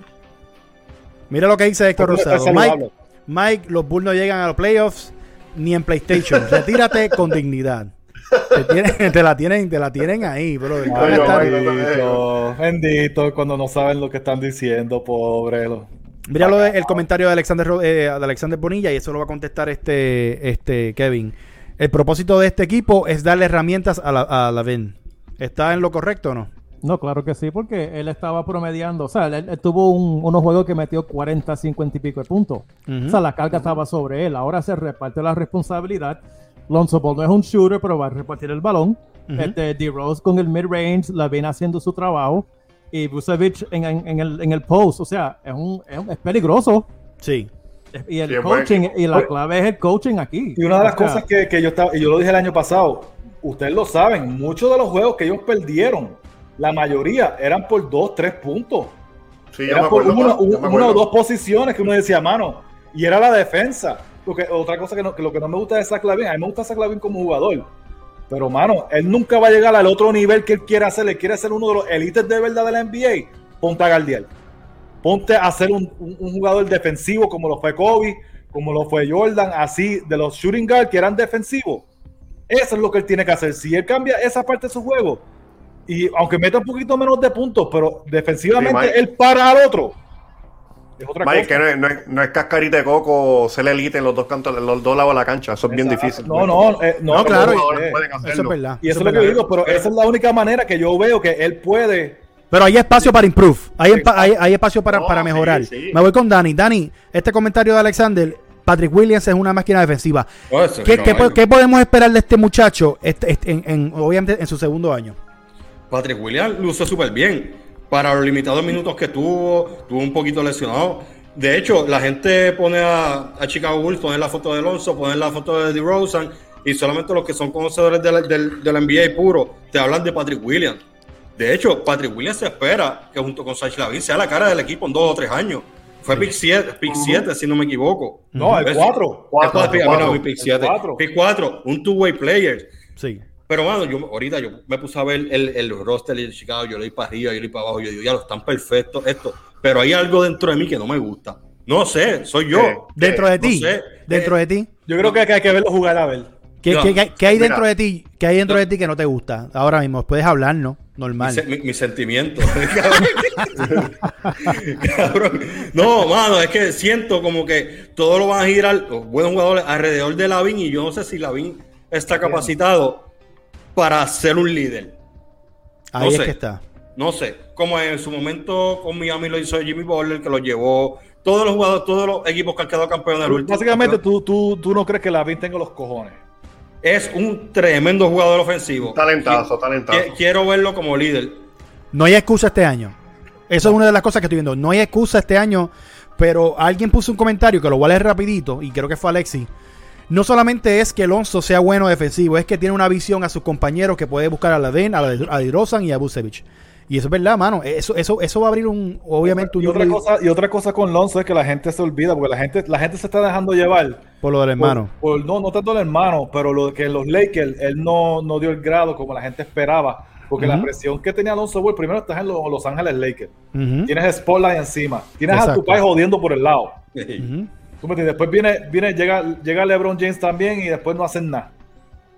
Mira lo que dice Héctor Rosado. Mike. Mike, los Bulls no llegan a los playoffs ni en PlayStation. Retírate con dignidad. Te, tienen- te la tienen, te la tienen ahí, bro. Ay. Bendito, bendito, cuando no saben lo que están diciendo, pobre. lo- Mira lo de- el comentario de Alexander, eh, de Alexander Bonilla y eso lo va a contestar este, este Kevin. El propósito de este equipo es darle herramientas a la, a Lavin. ¿Está en lo correcto o no? No, claro que sí, porque él estaba promediando. O sea, él, él tuvo un- unos juegos que metió 40, 50 y pico de puntos. Ujú. O sea, la carga estaba sobre él. Ahora se reparte la responsabilidad. Lonzo Ball no es un shooter, pero va a repartir el balón. Ujú. este, D-Rose con el mid-range, la viene haciendo su trabajo. Y Vucevic en, en- en el, en el post. O sea, es, un, es, un- es peligroso. Sí. Y el Sí, coaching, y la clave es el coaching aquí. Y una de las O sea, cosas que, que yo estaba, y yo lo dije el año pasado, ustedes lo saben, muchos de los juegos que ellos perdieron, la mayoría eran por dos, tres puntos. Sí, yo Era me por una, un- una o dos posiciones que uno decía, mano, y era la defensa. Porque otra cosa que, no- que lo que no me gusta de Zach Lavin, a mí me gusta Zach Lavin como jugador. Pero, mano, él nunca va a llegar al otro nivel que él quiere hacer. Él quiere ser uno de los élites de verdad de la NBA. Ponte a Gardiel. Ponte a ser un, un- un jugador defensivo como lo fue Kobe, como lo fue Jordan, así, de los shooting guard que eran defensivos. Eso es lo que él tiene que hacer. Si él cambia esa parte de su juego, y aunque meta un poquito menos de puntos, pero defensivamente Sí, él para al otro. Es otra Mike, cosa. que no es, no, es, no es cascarita de coco ser elite en los dos cantos, en los dos lados de la cancha. Eso es bien Exacto. difícil. No, no, eh, no, No, claro, eh, jugadores pueden Eso es verdad. Y eso es eso lo que verdad. digo, pero esa es la única manera que yo veo que él puede. Pero hay espacio para improve. Hay, hay, hay espacio para, No, para sí, mejorar. sí. Me voy con Dani. Dani, este comentario de Alexander. Patrick Williams es una máquina defensiva. No, eso ¿Qué, no, qué qué podemos esperar de este muchacho este- este- en, en- obviamente en su segundo año? Patrick Williams lució súper bien. Para los limitados minutos que tuvo, tuvo un poquito lesionado. De hecho, la gente pone a, a Chicago Bulls, pone la foto de Alonso, pone la foto de DeRozan, y solamente los que son conocedores de la, del, del NBA puro te hablan de Patrick Williams. De hecho, Patrick Williams se espera que junto con Sach Lavin sea la cara del equipo en dos o tres años. Fue pick 7, pick 7 si no me equivoco. No, el 4. Pick- cuatro. bueno, pick 7. Cuatro. Pick 4, un two-way player. Sí. Pero, mano, yo ahorita yo me puse a ver el, el roster de Chicago, yo leí para arriba, yo leí para abajo, yo digo, ya lo están perfectos esto. Pero hay algo dentro de mí que no me gusta. No sé, soy yo. ¿Qué? Dentro de no ti. sé. Dentro Eh, de ti. Yo creo que hay que verlo jugar a ver. ¿Qué, no. qué- qué- qué hay Mira. dentro de ti? ¿Qué hay dentro de ti que no te gusta? Ahora mismo, puedes hablar, ¿no? Normal. mi- mi sentimiento. Cabrón. No, mano, es que siento como que todo lo van a girar los buenos jugadores alrededor de Lavin y yo no sé si Lavin está capacitado para ser un líder. Ahí no es sé. que está. No sé, como en su momento con Miami lo hizo Jimmy Butler, que lo llevó todos los jugadores, todos los equipos que han quedado campeones del último. Básicamente, tú, tú, tú no crees que la Vin tenga los cojones. es un tremendo jugador ofensivo. Talentazo, talentazo. qui- Quiero verlo como líder. No hay excusa este año. Eso es una de las cosas que estoy viendo. No hay excusa este año, pero alguien puso un comentario que lo voy a leer rapidito y creo que fue Alexi. No solamente es que Alonso sea bueno defensivo, es que tiene una visión a sus compañeros que puede buscar a Laden, a Dirozan y a Busevich. Y eso es verdad, mano. Eso, eso, eso va a abrir un, obviamente, un Y otra, cosa, y otra cosa con Lonzo es que la gente se olvida, porque la gente, la gente se está dejando llevar. por lo del hermano. Por- por- no, no tanto el hermano, pero lo que los Lakers, él no, no dio el grado como la gente esperaba. Porque la presión que tenía Alonso Ball, primero estás en los, Los Ángeles Lakers. Ujú. Tienes Spotlight encima. Tienes a tu país jodiendo por el lado. ¿Tú me entiendes? Después viene, viene llega, llega LeBron James también y después no hacen nada.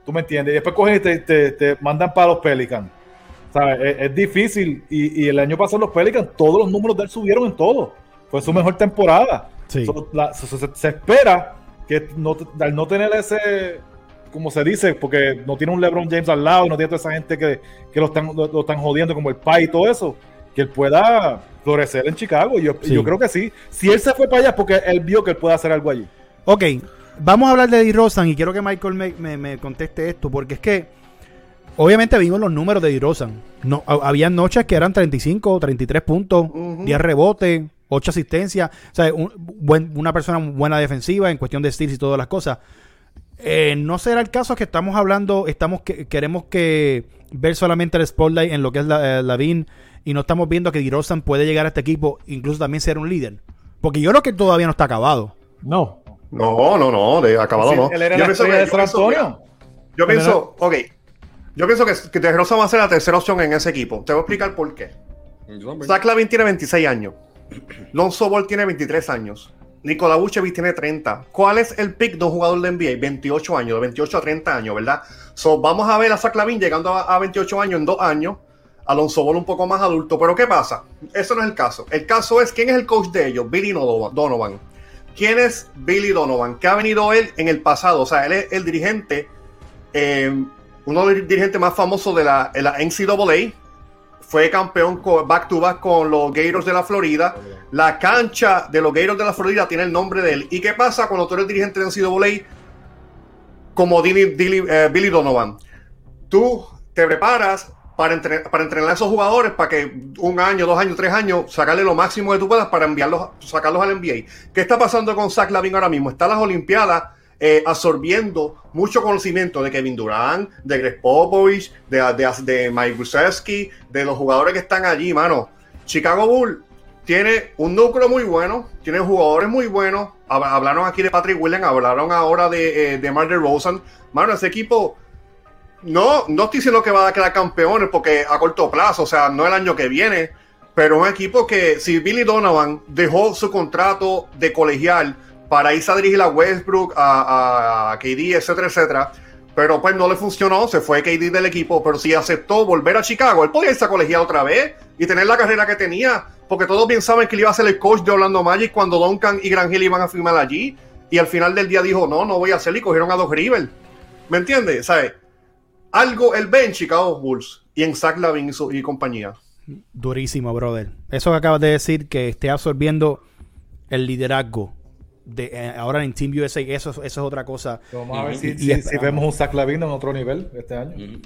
¿Tú me entiendes? Y después cogen y te, te- te mandan para los Pelicans. ¿Sabes? Es, es difícil. Y, y el año pasado los Pelicans, todos los números de él subieron en todo. fue su mejor temporada. Sí. So, la- so- se, se espera que no, al no tener ese, como se dice, porque no tiene un LeBron James al lado no tiene toda esa gente que, que lo, están, lo, lo están jodiendo como el Pai y todo eso, que él pueda florecer en Chicago. Yo, Sí. yo creo que sí. Si él se fue para allá es porque él vio que él puede hacer algo allí. Ok, vamos a hablar de DeRozan y quiero que Michael me, me- me conteste esto, porque es que obviamente vimos los números de DeRozan. No, ha- había noches que eran 35, 33 puntos, Ujú. 10 rebotes, 8 asistencias. O sea, un- buen- una persona buena defensiva en cuestión de steals y todas las cosas. Eh, no será el caso que estamos hablando, estamos que, queremos que ver solamente el spotlight en lo que es la, eh, Lavin y no estamos viendo que DeRozan puede llegar a este equipo, incluso también ser un líder. Porque yo creo que todavía no está acabado. No. No, no, no, de acabado Sí, no. Él era Yo la pienso que- de San Antonio. Yo pienso, ok. Yo pienso que, que va a ser la tercera opción en ese equipo. Te voy a explicar por qué. Zach Lavin tiene 26 años. Lonzo Ball tiene 23 años. Nikola Vucevic tiene 30. ¿Cuál es el pick de un jugador de NBA? 28 años, de 28 a 30 años, ¿verdad? So, vamos a ver a Zach Lavin llegando a, a 28 años en dos años. Alonso Ball un poco más adulto. Pero ¿qué pasa? Eso no es el caso. El caso es quién es el coach de ellos, Billy Donovan. ¿Quién es Billy Donovan? ¿Qué ha venido él en el pasado? O sea, él es el dirigente, eh, uno de los dirigentes más famosos de la, de la NCAA. Fue campeón con- back to back con los Gators de la Florida. La cancha de los Gators de la Florida tiene el nombre de él. ¿Y qué pasa cuando tú eres dirigente de NCAA como Dilly- Dilly- eh, Billy Donovan? Tú te preparas para, entre- para entrenar a esos jugadores para que un año, dos años, tres años, sacarle lo máximo que tú puedas para enviarlos, sacarlos al NBA. ¿Qué está pasando con Zach Lavin ahora mismo? Está las Olimpiadas eh, absorbiendo mucho conocimiento de Kevin Durant, de Greg Popovich, de, Mike Brzezinski, de los jugadores que están allí, mano. Chicago Bull tiene un núcleo muy bueno, tiene jugadores muy buenos. Hab- Hablaron aquí de Patrick Williams, hablaron ahora de, eh, de Rosen. Mano, ese equipo no, no estoy diciendo que va a quedar campeones porque a corto plazo, o sea, no el año que viene, pero un equipo que si Billy Donovan dejó su contrato de colegial para irse a dirigir a Westbrook, a, KD, etcétera, etcétera, pero pues no le funcionó, se fue KD del equipo, pero si aceptó volver a Chicago, él podía irse a colegial otra vez y tener la carrera que tenía, porque todos bien saben que él iba a ser el coach de Orlando Magic cuando Duncan y Gran Hill iban a firmar allí, y al final del día dijo, no, no voy a hacerlo y cogieron a Doc River. ¿Me entiendes? ¿Sabes? Algo él ve en Chicago Bulls y en Zach Lavin y, su- y compañía. Durísimo, brother. Eso que acabas de decir, que esté absorbiendo el liderazgo de eh, ahora en Team USA, eso, eso es otra cosa. Vamos a ver si, Y- si- vemos un Zach Lavin en otro nivel este año.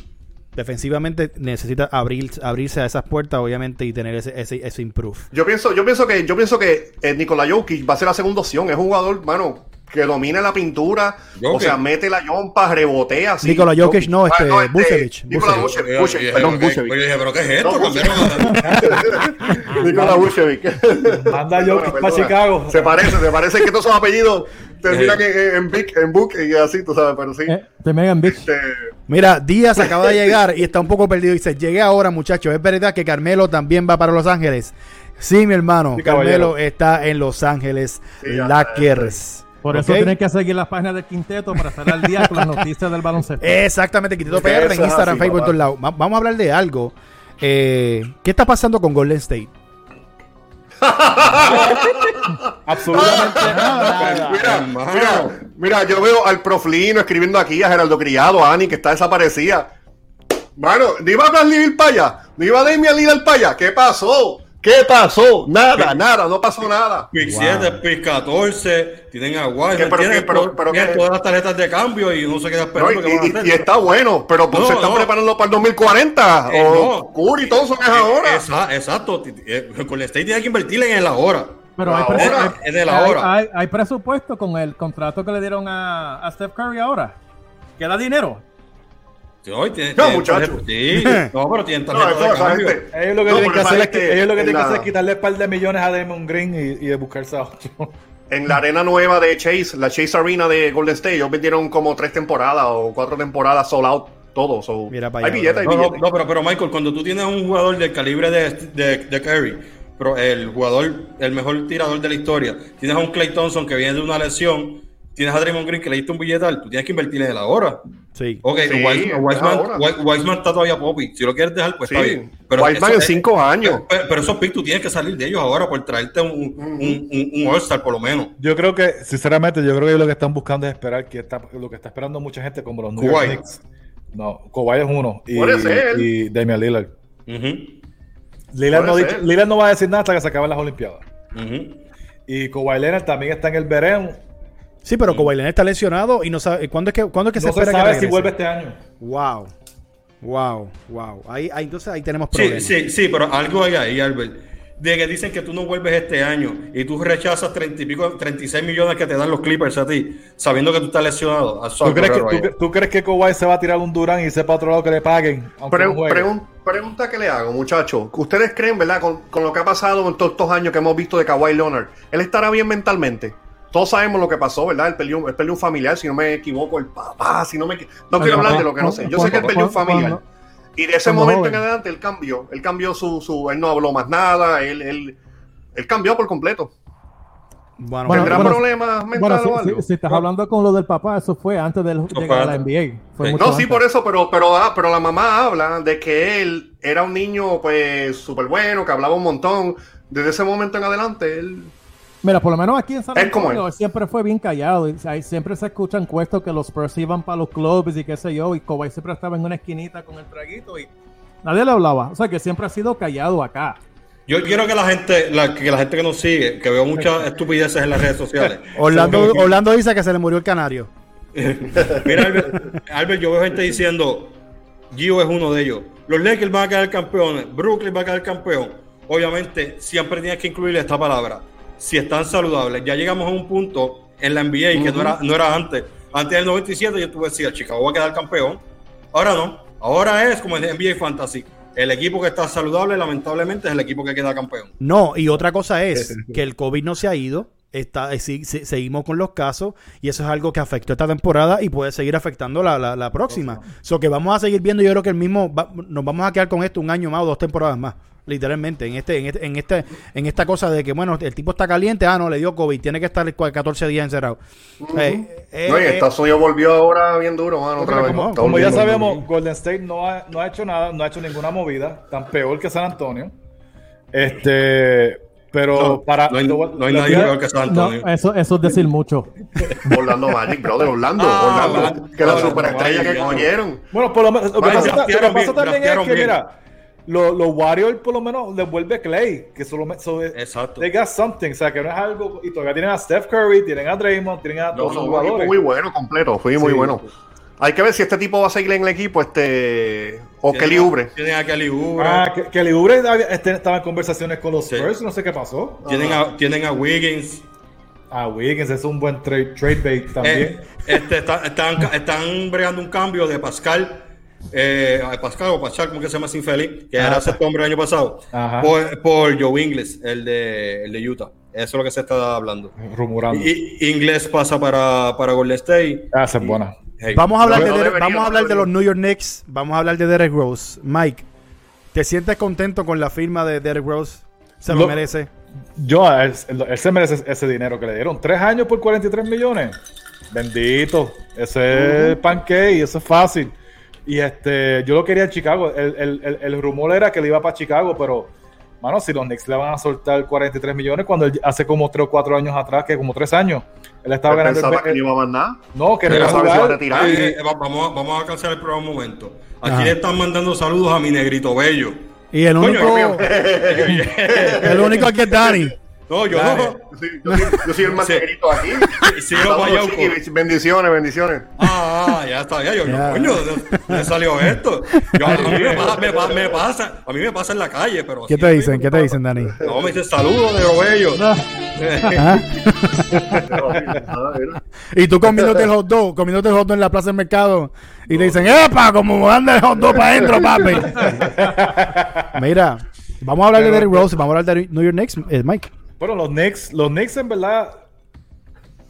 Defensivamente necesita abrir, abrirse a esas puertas, obviamente, y tener ese, ese, ese improve. Yo pienso, yo pienso que, yo pienso que eh, Nikola Jokic va a ser la segunda opción. Es un jugador, mano, que domina la pintura, o sea, mete la yompa, rebotea. así. Nikola Jokic, no, este, Vucevic, Nikola Vucevic. Vucevic, Vucevic, perdón, Vucevic. Oye, pero ¿qué es esto? No, Nikola Vucevic. Manda Jokic para. Chicago. Se parece, se parece que todos esos apellidos terminan Eh. en, en, Vic, en Book y así, tú sabes, pero sí. Eh, te Megan Bitch. Este, Mira, Díaz acaba de llegar y está un poco perdido. Dice, llegué ahora, muchachos. Es verdad que Carmelo también va para Los Ángeles. Sí, mi hermano. Sí, Carmelo está en Los Ángeles Sí, ya Lakers. Por eso tienes que seguir las páginas del quinteto para estar al día con las noticias del baloncesto. Exactamente, Quintito Eso PR en Instagram, así, Facebook, en todos lados. Va- Vamos a hablar de algo. Eh, ¿Qué está pasando con Golden State? Absolutamente nada. Mira, mira, mira, yo veo al Proflino escribiendo aquí, a Geraldo Criado, a Ani, que está desaparecida. Mano, ¿no iba a Bradley para allá? ¿No iba Damian Lillard para allá? ¿Qué pasó? ¿Qué pasó? Nada, nada, no pasó nada. Pick 7, pick 14, tienen a Wiseman, ¿Qué, pero tienen, qué, pero- pero tienen qué? todas las tarjetas de cambio y no se queda No, esperando y, que van a y- hacer. y está bueno, pero pues No, se están no. preparando para el 2040. Eh, o no. Curry Thompson es ahora. Esa- exacto. Eh, Con el State tiene que invertirle en el ahora. Pero hay, Ahora, presu- hay- es de la hay- hora. hay- hay presupuesto con el contrato que le dieron a, a Steph Curry ahora. Queda dinero. Sí, hoy tiene- No, tiene muchacho. tarjeta- Sí, no, pero tienen tarjeta eso, de esa cambio. gente- Ellos lo que No, tienen que pero hacer es, esa que, gente ellos lo que en tienen que la- hacer es quitarle un par de millones a Damon Green y, y de buscarse a otro. En la arena nueva de Chase, la Chase Arena de Golden State, ellos vendieron como tres temporadas o cuatro temporadas sold out todos. so, Mira para hay billetes, hay billetes. no, pero, pero Michael, cuando tú tienes un jugador del calibre de, de, de Curry, pero el jugador, el mejor tirador de la historia, tienes a un Clay Thompson que viene de una lesión, tienes a Draymond Green que le diste un billetal, tú tienes que invertirle en él ahora. Sí. Ok, Sí, Wiseman. Wiseman- Wiseman está todavía poppy. Si lo quieres dejar, pues Sí. está bien. Wiseman eso en es- cinco años. Pero, pero esos picks tú tienes que salir de ellos ahora por traerte un, un, un, un All-Star por lo menos. Yo creo que, sinceramente, yo creo que lo que están buscando es esperar, que está, lo que está esperando mucha gente como los New York. Knicks. No, Kawhi es uno. Y, Puede ser. y Damian Lillard. Ujú, Lillard no, dicho-. Lillard no va a decir nada hasta que se acaben las Olimpiadas. ujú. Y Kawhi Leonard también está en el verano. Sí, pero Kawhi Leonard está lesionado y no sabe. ¿Cuándo es que, ¿cuándo es que No se se, espera que si vuelve este año. Wow. Wow. Wow. Ahí, ahí, entonces ahí tenemos Sí, problemas. sí, sí, pero algo hay ahí, Albert. De que dicen que tú no vuelves este año y tú rechazas 30 y pico, 36 millones que te dan los Clippers a ti, sabiendo que tú estás lesionado. ¿Tú crees, que, tú, tú crees que Kawhi se va a tirar un Durán y sepa otro lado que le paguen? No pregun- pregunta que le hago, muchachos. ¿Ustedes creen, verdad, con, con lo que ha pasado en todos estos años que hemos visto de Kawhi Leonard, él estará bien mentalmente? Todos sabemos lo que pasó, ¿verdad? Él perdió, él perdió un familiar, si no me equivoco, el papá, si no me equi- No quiero hablar de lo que no sé. Yo sé que él perdió un familiar. Y de ese momento joven. en adelante él cambió. Él cambió su, su. Él no habló más nada. Él, él, él cambió por completo. Bueno, ¿Tendrá bueno, problemas Bueno, mentales si, o algo? si- si estás hablando con lo del papá, eso fue antes de llegar a la. NBA. Fue Sí. mucho No, sí, antes. por eso, pero, pero, ah, pero la mamá habla de que él era un niño, pues, súper bueno, que hablaba un montón. Desde ese momento en adelante, él. Mira, por lo menos aquí en San Antonio siempre fue bien callado. y, ahí siempre se escuchan cuestos que los Spurs iban para los clubes y qué sé yo. Y Kawhi siempre estaba en una esquinita con el traguito y nadie le hablaba. O sea que siempre ha sido callado acá. Yo quiero que la gente, la, que la gente que nos sigue, que veo muchas estupideces en las redes sociales. Orlando, Orlando dice que se le murió el canario. Mira, Albert, Albert, yo veo gente diciendo, Gio es uno de ellos. Los Lakers van a quedar campeones, Brooklyn va a quedar campeón. Obviamente, siempre tienes que incluir esta palabra. Si están saludables, ya llegamos a un punto en la NBA que no, era, no era antes. Antes del 97 yo tuve decía, Chicago va a quedar campeón. Ahora no. Ahora es como en NBA Fantasy. El equipo que está saludable, lamentablemente, es el equipo que queda campeón. No, y otra cosa es que el COVID no se ha ido. Está, eh, sí, seguimos con los casos y eso es algo que afectó esta temporada y puede seguir afectando la, la, la próxima. So que vamos a seguir viendo, yo creo que el mismo, va- nos vamos a quedar con esto un año más o dos temporadas más. Literalmente, en este, en este, en este, en esta cosa de que bueno, el tipo está caliente, ah no, le dio COVID, tiene que estar cua- 14 días encerrado. Eh, eh, no, y eh, Estados Unidos volvió ahora bien duro, mano, otra vez. como, ya sabemos, Golden State no ha, no ha hecho nada, no ha hecho ninguna movida, tan peor que San Antonio. Este, pero No, para. no hay, lo- no hay lo- nadie lo- peor que San No, eso, eso es decir mucho. Orlando Magic, brother, Orlando, Ah, Orlando, Orlando, que la superestrella que cogieron. Bueno, por lo menos. Lo que pasa, lo que draftearon pasa bien, también es que, bien. mira, lo- los Warriors por lo menos les vuelve Clay, que solo me, so- Exacto. they got something, o sea, que no es algo. Y todavía tienen a Steph Curry, tienen a Draymond, tienen a No, todos no, los jugadores. muy bueno, completo, fue muy Sí. bueno. Hay que ver si este tipo va a seguir en el equipo, este, o Kelly a- Oubre. Tienen a Kelly Oubre. Ah, Libre había- este, estaba en conversaciones con los Sí. Spurs, no sé qué pasó. tienen, a, tienen a Wiggins. Ah, Wiggins es un buen trade, trade bait también. Eh, este, está- están, están bregando un cambio de Pascal. Eh, Pascal o Pascal, como que se llama ese infeliz, que era sexto hombre el año pasado, Ajá. por, por Joe Ingles, el de, el de Utah. Eso es lo que se está hablando. rumorando. Y, Ingles pasa para, para Golden State. Ah, esa es buena. Hey, Vamos a hablar, No, de, no Derek- debería, vamos a no hablar de los. New York Knicks. Vamos a hablar de Derek Rose. Mike, ¿te sientes contento con la firma de Derek Rose? Se lo, Lo- merece. Yo, él, él se merece ese dinero que le dieron. Tres años por 43 millones. Bendito. Ese es pancake, eso es fácil. Y este, yo lo quería en Chicago. El, el- el- el rumor era que le iba para Chicago, pero, mano, si los Knicks le van a soltar 43 millones, cuando él hace como 3 o 4 años atrás, que como 3 años, él estaba Él ganando. el- pensaba que no iba a más nada. no, que no iba a retirar. Eh, eh, va- vamos, a- vamos a cancelar el programa un momento. Aquí Ajá. le están mandando saludos a mi negrito bello. Y el Coño, único, el único aquí es Dani. No, yo Dale. no. Sí, yo, soy, yo soy el más Sí. negrito aquí. Sí, Chiqui, bendiciones, bendiciones. Ah, ya está, ya. Yo, yo, Ya. coño, ¿de dónde salió esto? Yo, a, mí me, pasa, me, me pasa, a mí me pasa en la calle, pero. ¿Qué te dicen? ¿Qué te pasa. dicen, Dani? No, me dice saludos de bello. Ajá. Ah. Y tú comiéndote el hot dog, comiéndote el hot dog en la plaza del mercado y te dicen, ¡epa! Como anda el hot dog para adentro, papi. Mira, vamos a hablar de Derrick Rose, vamos a hablar de New York Knicks, eh, Mike. Bueno, los Knicks, los Knicks en verdad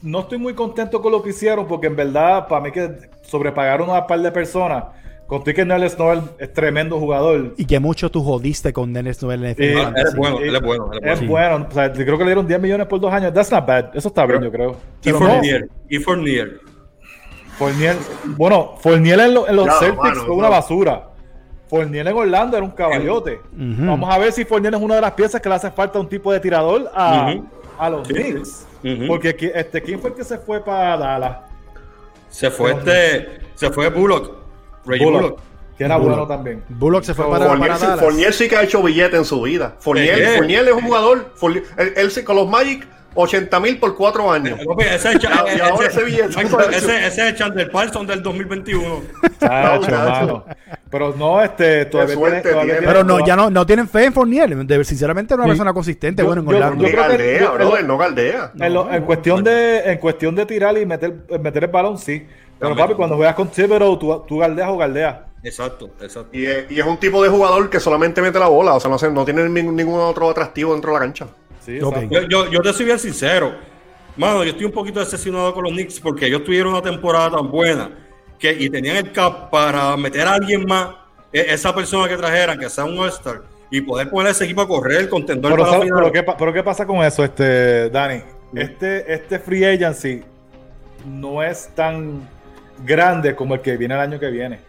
no estoy muy contento con lo que hicieron porque en verdad para mí que sobrepagaron a un par de personas Conté que Nellis Noel es tremendo jugador. Y que mucho tú jodiste con Dennis Noel en el él es bueno, él es bueno. Él es bueno. O sea, creo que le dieron 10 millones por dos años. That's not bad. Eso está bien, yo creo. Y Fournier. Y Fournier. Fournier- bueno, Fournier en, lo- en los Celtics mano, fue una basura. Fournier en Orlando era un caballote. Vamos a ver si Fournier es una de las piezas que le hace falta un tipo de tirador a, a los Sí, Knicks. Porque este, ¿quién fue el que se fue para Dallas? Se fue este. Se fue Bullock. Reggie Bullock, Bullock. que era Bullock. bueno también. Bullock se fue para, Fournier, para sí, Dallas. Fournier sí que ha hecho billete en su vida. Fournier. Fournier es un jugador. Fournier- él, él sí, con los Magic, 80 mil por 4 años. Ese es Cha- Y ahora ese billete. ese- ese es Chandler Parsons del 2021. Chacho, mano. Pero no, este, todavía suerte tiene- todavía Pero no, ya no, no tienen fe en Fournier. De- sinceramente, una Sí. persona consistente, Yo- bueno, en yo- Orlando. yo que- galdea, yo- brother, no galdea. En, lo- en cuestión de, en cuestión de tirar y meter, meter el balón, sí. Pero También. papi, cuando juegas con Thibodeau, tú, tú galdeas o galdeas. Exacto, exacto. Y es, y es un tipo de jugador que solamente mete la bola, o sea, no, no tiene ningún, ningún otro atractivo dentro de la cancha. Sí. Yo, yo, yo te soy bien sincero. Mano, yo estoy un poquito decepcionado con los Knicks porque ellos tuvieron una temporada tan buena que, y tenían el cap para meter a alguien más, e- esa persona que trajeran, que sea un All-Star, y poder poner a ese equipo a correr el contendor Pero, para la ¿sabes- final. pero ¿qué, pero ¿qué pasa con eso, este, Dani? Este, este free agency no es tan grande como el que viene el año que viene.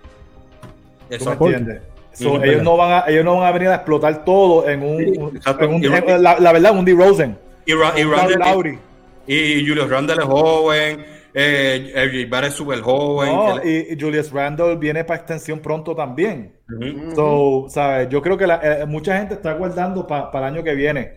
¿Tú me entiendes? So, ellos, no van a, ellos no van a venir a explotar todo en un. Sí, exacto. en un- Y- en- la, la verdad, un D. Rosen. Y, Ra- y Lowry. y Julius Randle es joven, eh, Barrett es súper joven. No, y, y Julius Randle viene para extensión pronto también. So, ¿sabes? Yo creo que la- eh, mucha gente está guardando para el año que viene.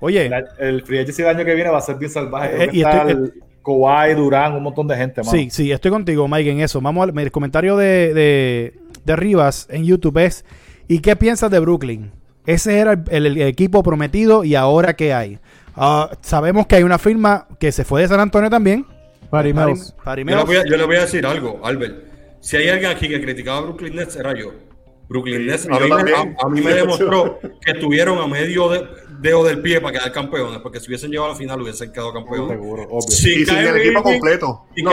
Oye, La- el free agency del año que viene va a ser bien salvaje. Eh, y está estoy- el Kawhi, Durán, un montón de gente, mano. sí, sí, estoy contigo, Mike, en eso. Vamos al el comentario de, de, de Rivas en YouTube es, ¿y qué piensas de Brooklyn? Ese era el, el- el equipo prometido y ahora qué hay. Ah, sabemos que hay una firma que se fue de San Antonio también. Yo le, voy a, yo le voy a decir algo, Albert. Si hay alguien aquí que criticaba a Brooklyn Nets, era yo. Brooklyn Nets a mí, me, también. a- a mí me demostró que estuvieron a medio de- dedo del pie para quedar campeones, porque si hubiesen llegado a la final hubiesen quedado campeones. Seguro, obvio. Sí, y sin el equipo completo. No,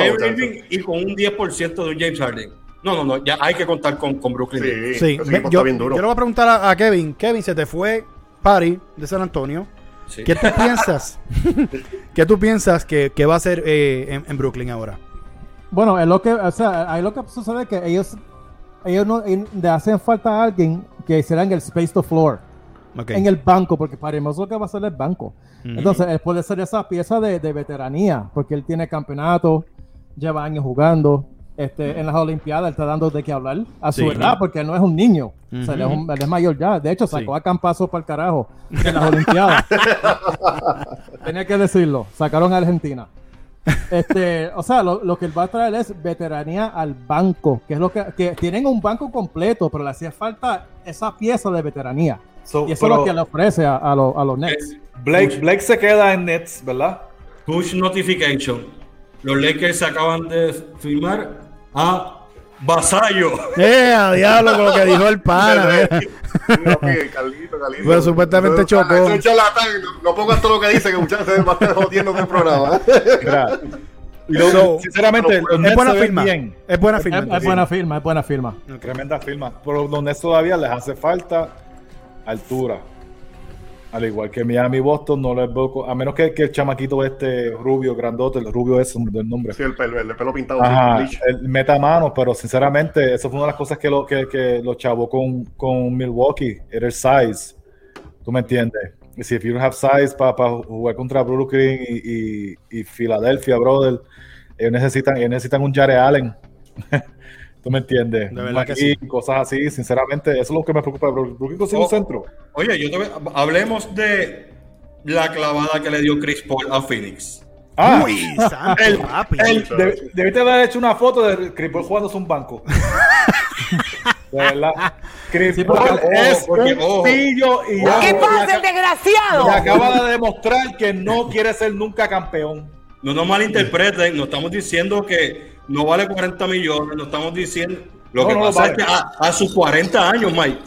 y con un 10% de un James Harden. No, no, no, ya hay que contar con, con Brooklyn. Sí, Sí, me- yo, está bien duro. yo le voy a preguntar a, a Kevin. Kevin, se te fue Patty de San Antonio. Sí. ¿Qué tú piensas? ¿Qué tú piensas que, que va a hacer eh, en, en Brooklyn ahora? Bueno, es lo que, o sea, ahí lo que sucede es que ellos, ellos no le hacen falta a alguien que hiciera en el space to floor, en el banco, porque para lo que va a hacer es el banco. Entonces, él puede ser esa pieza de, de veteranía, porque él tiene campeonato, lleva años jugando. Este, en las Olimpiadas él está dando de qué hablar a su Sí. edad, porque él no es un niño. O sea, él, es un- él es mayor ya. De hecho, sacó Sí. a Campazo para el carajo en las Olimpiadas. Tenía que decirlo. Sacaron a Argentina. Este, o sea, lo, lo que él va a traer es veteranía al banco, que es lo que, que tienen un banco completo, pero le hacía falta esa pieza de veteranía. So, Y eso pero, es lo que le ofrece a, a, los- a los Nets. Eh, Blake, Blake se queda en Nets, ¿verdad? Push notification. Los Lakers se acaban de firmar a Vasallo. ¡Eh, a diablo con lo que dijo el pana! Carlito. Pero supuestamente chocó. eso es charlatán. No, pongas todo lo que dice, que muchachos se va a estar jodiendo en el programa. So, sinceramente, los Es buena se ven firma. bien. Es buena firma. es buena firma, es buena firma. Tremenda firma. Pero los Nets todavía les hace falta altura. Al igual que Miami y Boston, no les veo. A menos que, que el chamaquito este rubio, grandote, el rubio es el nombre. Sí, el pelo, el pelo pintado. Ajá, el meta mano, pero sinceramente, eso fue una de las cosas que lo, que, que lo chavó con, con Milwaukee, era el size. ¿Tú me entiendes? Y si you don't have size para jugar contra Brooklyn y, y, y Filadelfia, brother, ellos necesitan, ellos necesitan un Jared Allen. ¿Tú me entiendes? De verdad que McGee, Cosas así, sinceramente, eso es lo que me preocupa. Brooklyn consigue un Oh. centro. Oye, yo te voy- hablemos de la clavada que le dio Chris Paul a Phoenix. Ah, Uy, santo, el- papi. el- de- debiste haber hecho una foto de Chris Paul jugándose un banco. de verdad. Chris Sí, Paul es un pillo y ya. ¿Qué y pasa, aca- el desgraciado? y acaba de demostrar que no quiere ser nunca campeón. No nos malinterpreten, no estamos diciendo que no vale 40 millones, no estamos diciendo. Lo No, que no pasa vale. es que a, a sus 40 años, Mike,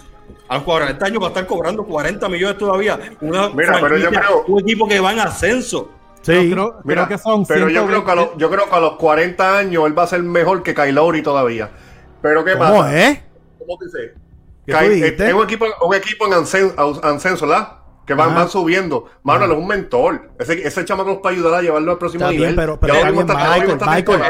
a los 40 años va a estar cobrando 40 millones todavía. Una Mira, pero yo creo- un equipo que va en ascenso. Sí. Creo, Mira, creo que son pero yo 120 creo que, a los, yo creo que a los 40 años él va a ser mejor que Lowry todavía. Pero ¿qué ¿Cómo pasa? es? ¿Cómo dice? ¿Qué eh? Es un equipo, un equipo en ascenso, ascenso, ¿verdad? Que van, van subiendo. Mano, él es un mentor. Ese, ese chamaco nos puede ayudar a llevarlo al próximo Está nivel. bien, pero, está bien, Michael, está Michael.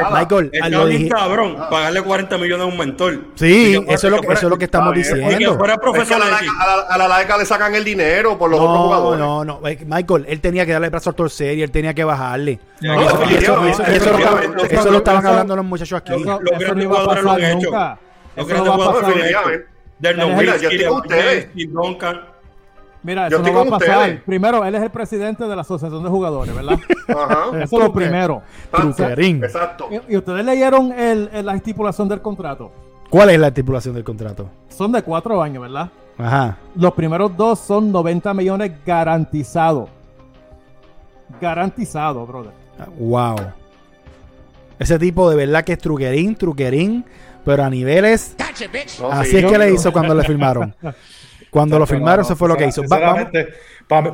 Michael, lo dije- cabrón, pagarle 40 millones a un mentor. Sí, eso es lo que, fuera- eso es lo que estamos que diciendo. fuera Es que a la, de larga, a, la, a la larga le sacan el dinero por los otros No, jugadores. no, no. Eh, Michael, él tenía que darle el brazo al torcer y él tenía que bajarle. No, eso, y eso- definitivamente, eso- eso lo estaban- lo hablando los muchachos aquí. Los grandes no jugadores lo han hecho. Los no grandes jugadores pasar. definitivamente. Del Mira, Nowitzki, yo estoy de con ustedes. James y Duncan. Mira, eso no va a pasar. ustedes. Primero, él es el presidente de la Asociación de Jugadores, ¿verdad? Ajá. Eso es lo primero. Truquerín. Exacto. Y, y ustedes leyeron el, el- la estipulación del contrato. ¿Cuál es la estipulación del contrato? Son de cuatro años, ¿verdad? Ajá. Los primeros dos son 90 millones garantizados. Garantizado, brother. Wow. Ese tipo de verdad que es truquerín, truquerín, pero a niveles. Así sí, es yo- que le hizo cuando le firmaron. Cuando lo firmaron, eso fue lo que hizo. Vamos-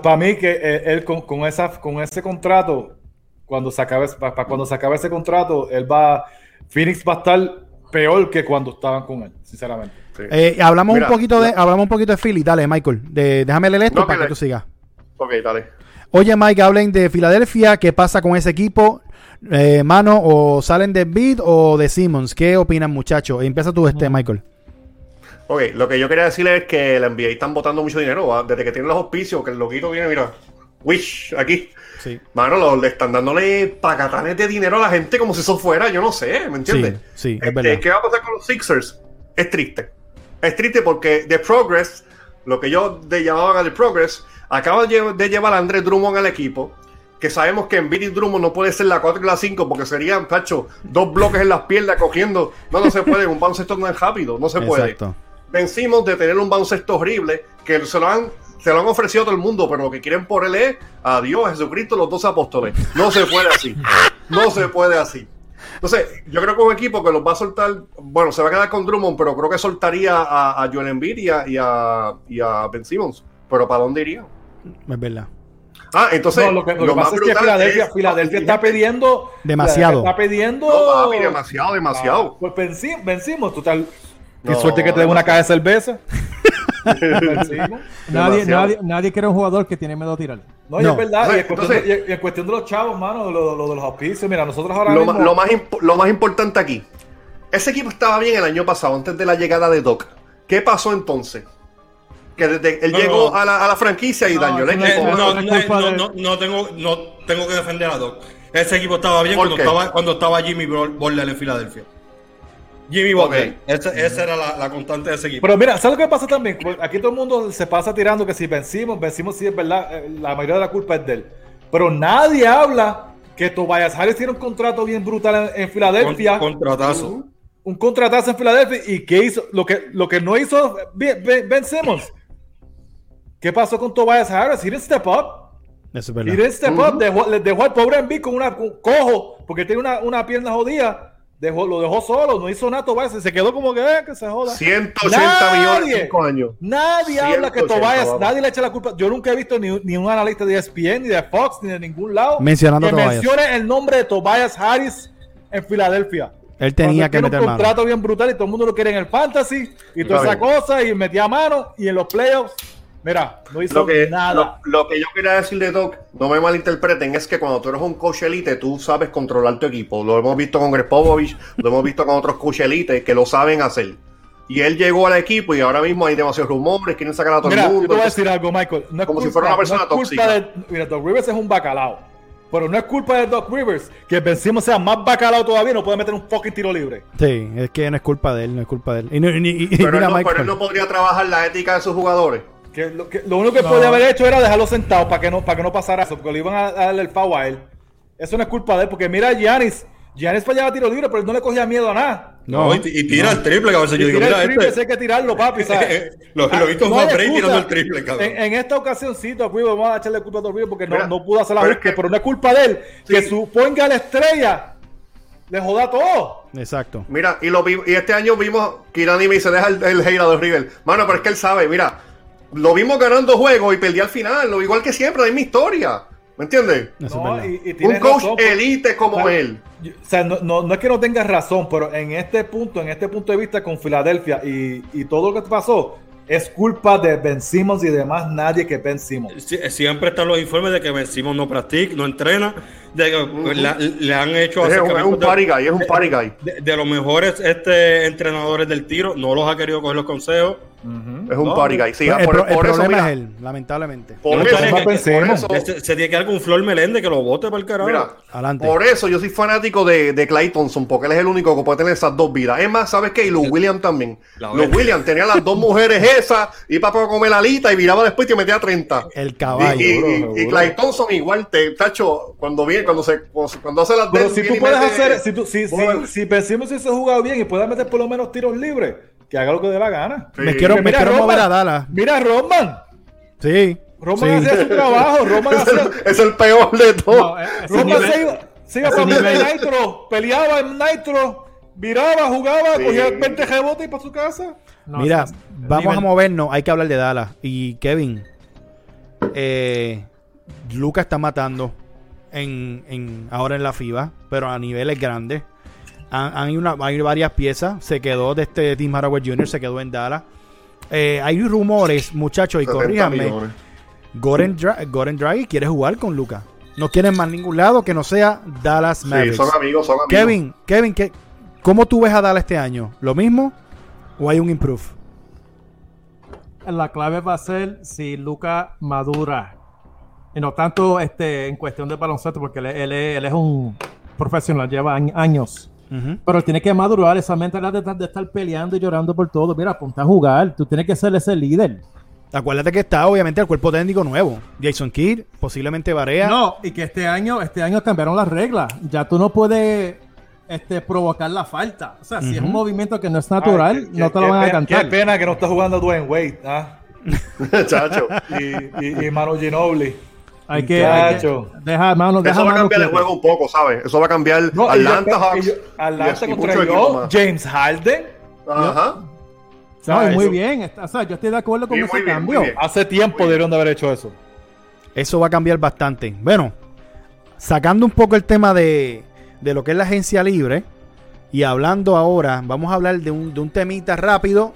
Para mí que eh, él con, con esa, con ese contrato, cuando se acabe, para cuando se acabe ese contrato, él va, Phoenix va a estar peor que cuando estaban con él, sinceramente. sí. eh, hablamos Mira, un poquito de, hablamos un poquito de Philly. Dale, Michael. De- déjame leer esto No, para que que tú sigas. Ok, dale. Oye, Mike, hablen de Filadelfia. ¿Qué pasa con ese equipo? Eh, mano, o salen de Beat o de Simmons. ¿Qué opinan, muchachos? Empieza tú, este, Michael. Ok, lo que yo quería decirle es que la NBA están botando mucho dinero. ¿va? Desde que tienen los auspicios, que el loquito viene, mira, Wish, aquí. Sí. Mano, lo- le están dándole pacatanes de dinero a la gente como si eso fuera, yo no sé, ¿me entiendes? Sí, sí, es Este, verdad. ¿Qué va a pasar con los Sixers? Es triste. Es triste porque The Progress, lo que yo llamaban a The Progress, acaba de lle- de llevar a Andrés Drummond al equipo. Que sabemos que en Billy Drummond no puede ser la 4 y la 5 porque serían, tacho, dos bloques en las piernas cogiendo. No, no se puede. Un baloncesto no es rápido, no se puede. Exacto. Vencimos de tener un baloncesto horrible que se lo han se lo han ofrecido a todo el mundo, pero lo que quieren por él es a Dios, Jesucristo, los dos apóstoles. No se puede así. No se puede así. Entonces, yo creo que un equipo que los va a soltar, bueno, se va a quedar con Drummond, pero creo que soltaría a, a Joel Embiid y a, y a, y a Ben Simmons. Pero ¿para dónde iría? Es verdad. Ah, entonces, No, lo que, lo que lo más pasa es que Filadelfia, es- Filadelfia está pidiendo Demasiado. Está pidiendo. No, papi, demasiado, demasiado. Ah, pues venci- vencimos, total. Qué No, suerte que te den una caja de cerveza. Nadie, nadie, nadie quiere un jugador que tiene miedo a tirar. No, y No. es verdad. y, en cuestión Entonces- de, y en cuestión de los chavos, mano, lo, lo de los auspicios. Mira, nosotros ahora Lo, mismo. lo más lo más importante aquí, ese equipo estaba bien el año pasado, antes de la llegada de Doc. ¿Qué pasó entonces? Que desde él No, llegó no. a, la, a la franquicia y No, dañó el equipo. no, no es no, culpa no, de- no, no tengo, no tengo que defender a Doc. Ese equipo estaba bien ¿Por cuando qué? estaba, cuando estaba Jimmy Butler en Filadelfia. Jimmy Butler. Ese- esa era la, la constante de ese equipo. Pero mira, ¿sabes lo que pasa también? Aquí todo el mundo se pasa tirando que si vencimos, vencimos, sí es verdad, eh, la mayoría de la culpa es de él. Pero nadie habla que Tobias Harris tiene un contrato bien brutal en, en Filadelfia, Con- contratazo. un contratazo en Filadelfia, y que hizo, lo que, lo que no hizo Ben, Ben- Ben Simmons. ¿Qué pasó con Tobias Harris? He didn't step up. Eso es He verdad. didn't step up. Dejó, le dejó al pobre Embiid con una con cojo, porque tiene una, una pierna jodida. Dejó, lo dejó solo, no hizo nada Tobias, se quedó como que, eh, que se joda. 180 millones en Nadie. 5 años. Nadie habla que 180, Tobias, vamos. nadie le echa la culpa. Yo nunca he visto ni, ni un analista de ESPN, ni de Fox, ni de ningún lado Mencionando que mencione el nombre de Tobias Harris en Filadelfia. Él tenía Cuando que meter un mano. contrato bien brutal y todo el mundo lo quiere en el fantasy y toda Está esa bien. cosa y metía mano y en los playoffs, mira, no hizo Lo que, nada. lo, lo que yo quería decir de Doc, no me malinterpreten, es que cuando tú eres un coach elite, tú sabes controlar tu equipo. Lo hemos visto con Greg Popovich, lo hemos visto con otros coach elite que lo saben hacer. Y él llegó al equipo y ahora mismo hay demasiados rumores, quieren sacar a todo Mira, el yo mundo. te voy a decir algo, Michael. No es como si fuera una no persona culpa tóxica. de- mira, Doc Rivers es un bacalao. Pero no es culpa de Doc Rivers que vencimos sea más bacalao todavía y no puede meter un fucking tiro libre. Sí, es que no es culpa de él, no es culpa de él. Y, no- y- y- y pero, él no, pero él no podría trabajar la ética de sus jugadores. Que lo, que- lo único que podía haber hecho era dejarlo sentado para que no, para que no pasara eso, porque le iban a, a darle el foul a él. Eso no es culpa de él, porque mira a Giannis. Giannis fallaba tiro libre, pero él no le cogía miedo a nada. No, y, y tira el triple, que a veces yo Y digo, tira el mira, triple, este. hay que tirarlo, papi, ¿sabes? lo, lo he visto No Juan excusa. tirando el triple, cabrón. En, en esta ocasión sí, Doc Rivers, vamos a echarle culpa a Rivers porque no, no pudo hacer la búsqueda, que- pero no es culpa de él, que Sí. su ponga la estrella le joda todo. Exacto. Mira, y, lo vi- y este año vimos que Irani me dice, deja el, el hate a River. Mano, pero es que él sabe, mira, lo vimos ganando juegos y perdí al final, lo igual que siempre, es mi historia. ¿Me entiendes? No, y- y Un coach razón, pues. elite como Claro. él. Yo- O sea, no, no- no es que no tengas razón, pero en este punto, en este punto de vista con Filadelfia y, y todo lo que pasó, es culpa de Ben Simmons y de más nadie que Ben Simmons. Sie- Siempre están los informes de que Ben Simmons no practica, no entrena, de que la- le han hecho Es un, es un party guy, es un party guy. de, de los mejores este, entrenadores del tiro, no los ha querido coger los consejos. Es un No, party guy. Sí, el, por, el por eso, problema mira, es él, lamentablemente. Por eso, creo que por pensemos. eso- Se, se tiene que dar con Flor Meléndez que lo vote para el carajo. mira, Adelante. por eso yo soy fanático de, de Clay Thompson, porque él es el único que puede tener esas dos vidas. Es más, ¿sabes qué? Y Lou Williams también. Verdad. Williams tenía las dos mujeres esas, iba para comer la alita y viraba después y te metía 30. El Y, caballo. y, y- y Clay Thompson igual te, tacho, cuando viene, cuando se, cuando hace las Pero si tú y puedes mete- hacer, si, tú, si, si, Bueno. si Ben Simmons hubiese jugado bien y puede meter por lo menos tiros libres, que haga lo que dé la gana. Sí. me quiero, me Mira, quiero Roman. mover a Dallas. Mira, Roman. Sí. Roman sí. hacía su trabajo. Roman es, el, es el peor de todo. No, eh, Roman nivel- se iba, se iba para Nitro, peleaba en Nitro, viraba, jugaba, Sí. cogía 20 rebotes y para su casa. no, Mira, vamos nivel- a movernos. Hay que hablar de Dallas. Y Kevin, eh, Luca está matando en, en- ahora en la FIBA, pero a niveles grandes. Han- Hay, una, hay varias piezas. Se quedó de este Tim Hardaway Jr., se quedó en Dallas. Eh, hay rumores, muchachos, y 70 corríjanme. Goren, Dra Goran Dragic quiere jugar con Luca. No quieren más ningún lado que no sea Dallas Sí, Mavericks. son amigos, son amigos. Kevin, Kevin, ¿qué, ¿cómo tú ves a Dallas este año? ¿Lo mismo o hay un improve? La clave va a ser si Luca madura. Y no tanto este, en cuestión de baloncesto, porque él, él es- él es un profesional, lleva añ- Pero tiene que madurar esa mentalidad de, estar- de estar peleando y llorando por todo. Mira, ponte a jugar. Tú tienes que ser ese líder. Acuérdate que está obviamente el cuerpo técnico nuevo. Jason Kidd, posiblemente Barea. No, y que este año, este año cambiaron las reglas. Ya tú no puedes este, provocar la falta. O sea, si es un movimiento que no es natural, Ay, qué- no te lo van a cantar. Qué pena que no está jugando Dwayne Wade ¿ah? Chacho. y, y, y Manu Ginobili. Hay que, hay que- deja mano, deja Eso va a cambiar el juego un poco, ¿sabes? Eso va a cambiar No, y yo- Atlanta y Hawks. yo- y Atlanta así contra yo. James Harden. Ajá. No, ¿sabes? muy Eso- bien. está- O sea, yo estoy de acuerdo con Sí, ese bien, cambio. Hace tiempo debieron de haber hecho eso. Eso va a cambiar bastante. Bueno, sacando un poco el tema de, de lo que es la agencia libre y hablando ahora, vamos a hablar de un, de un temita rápido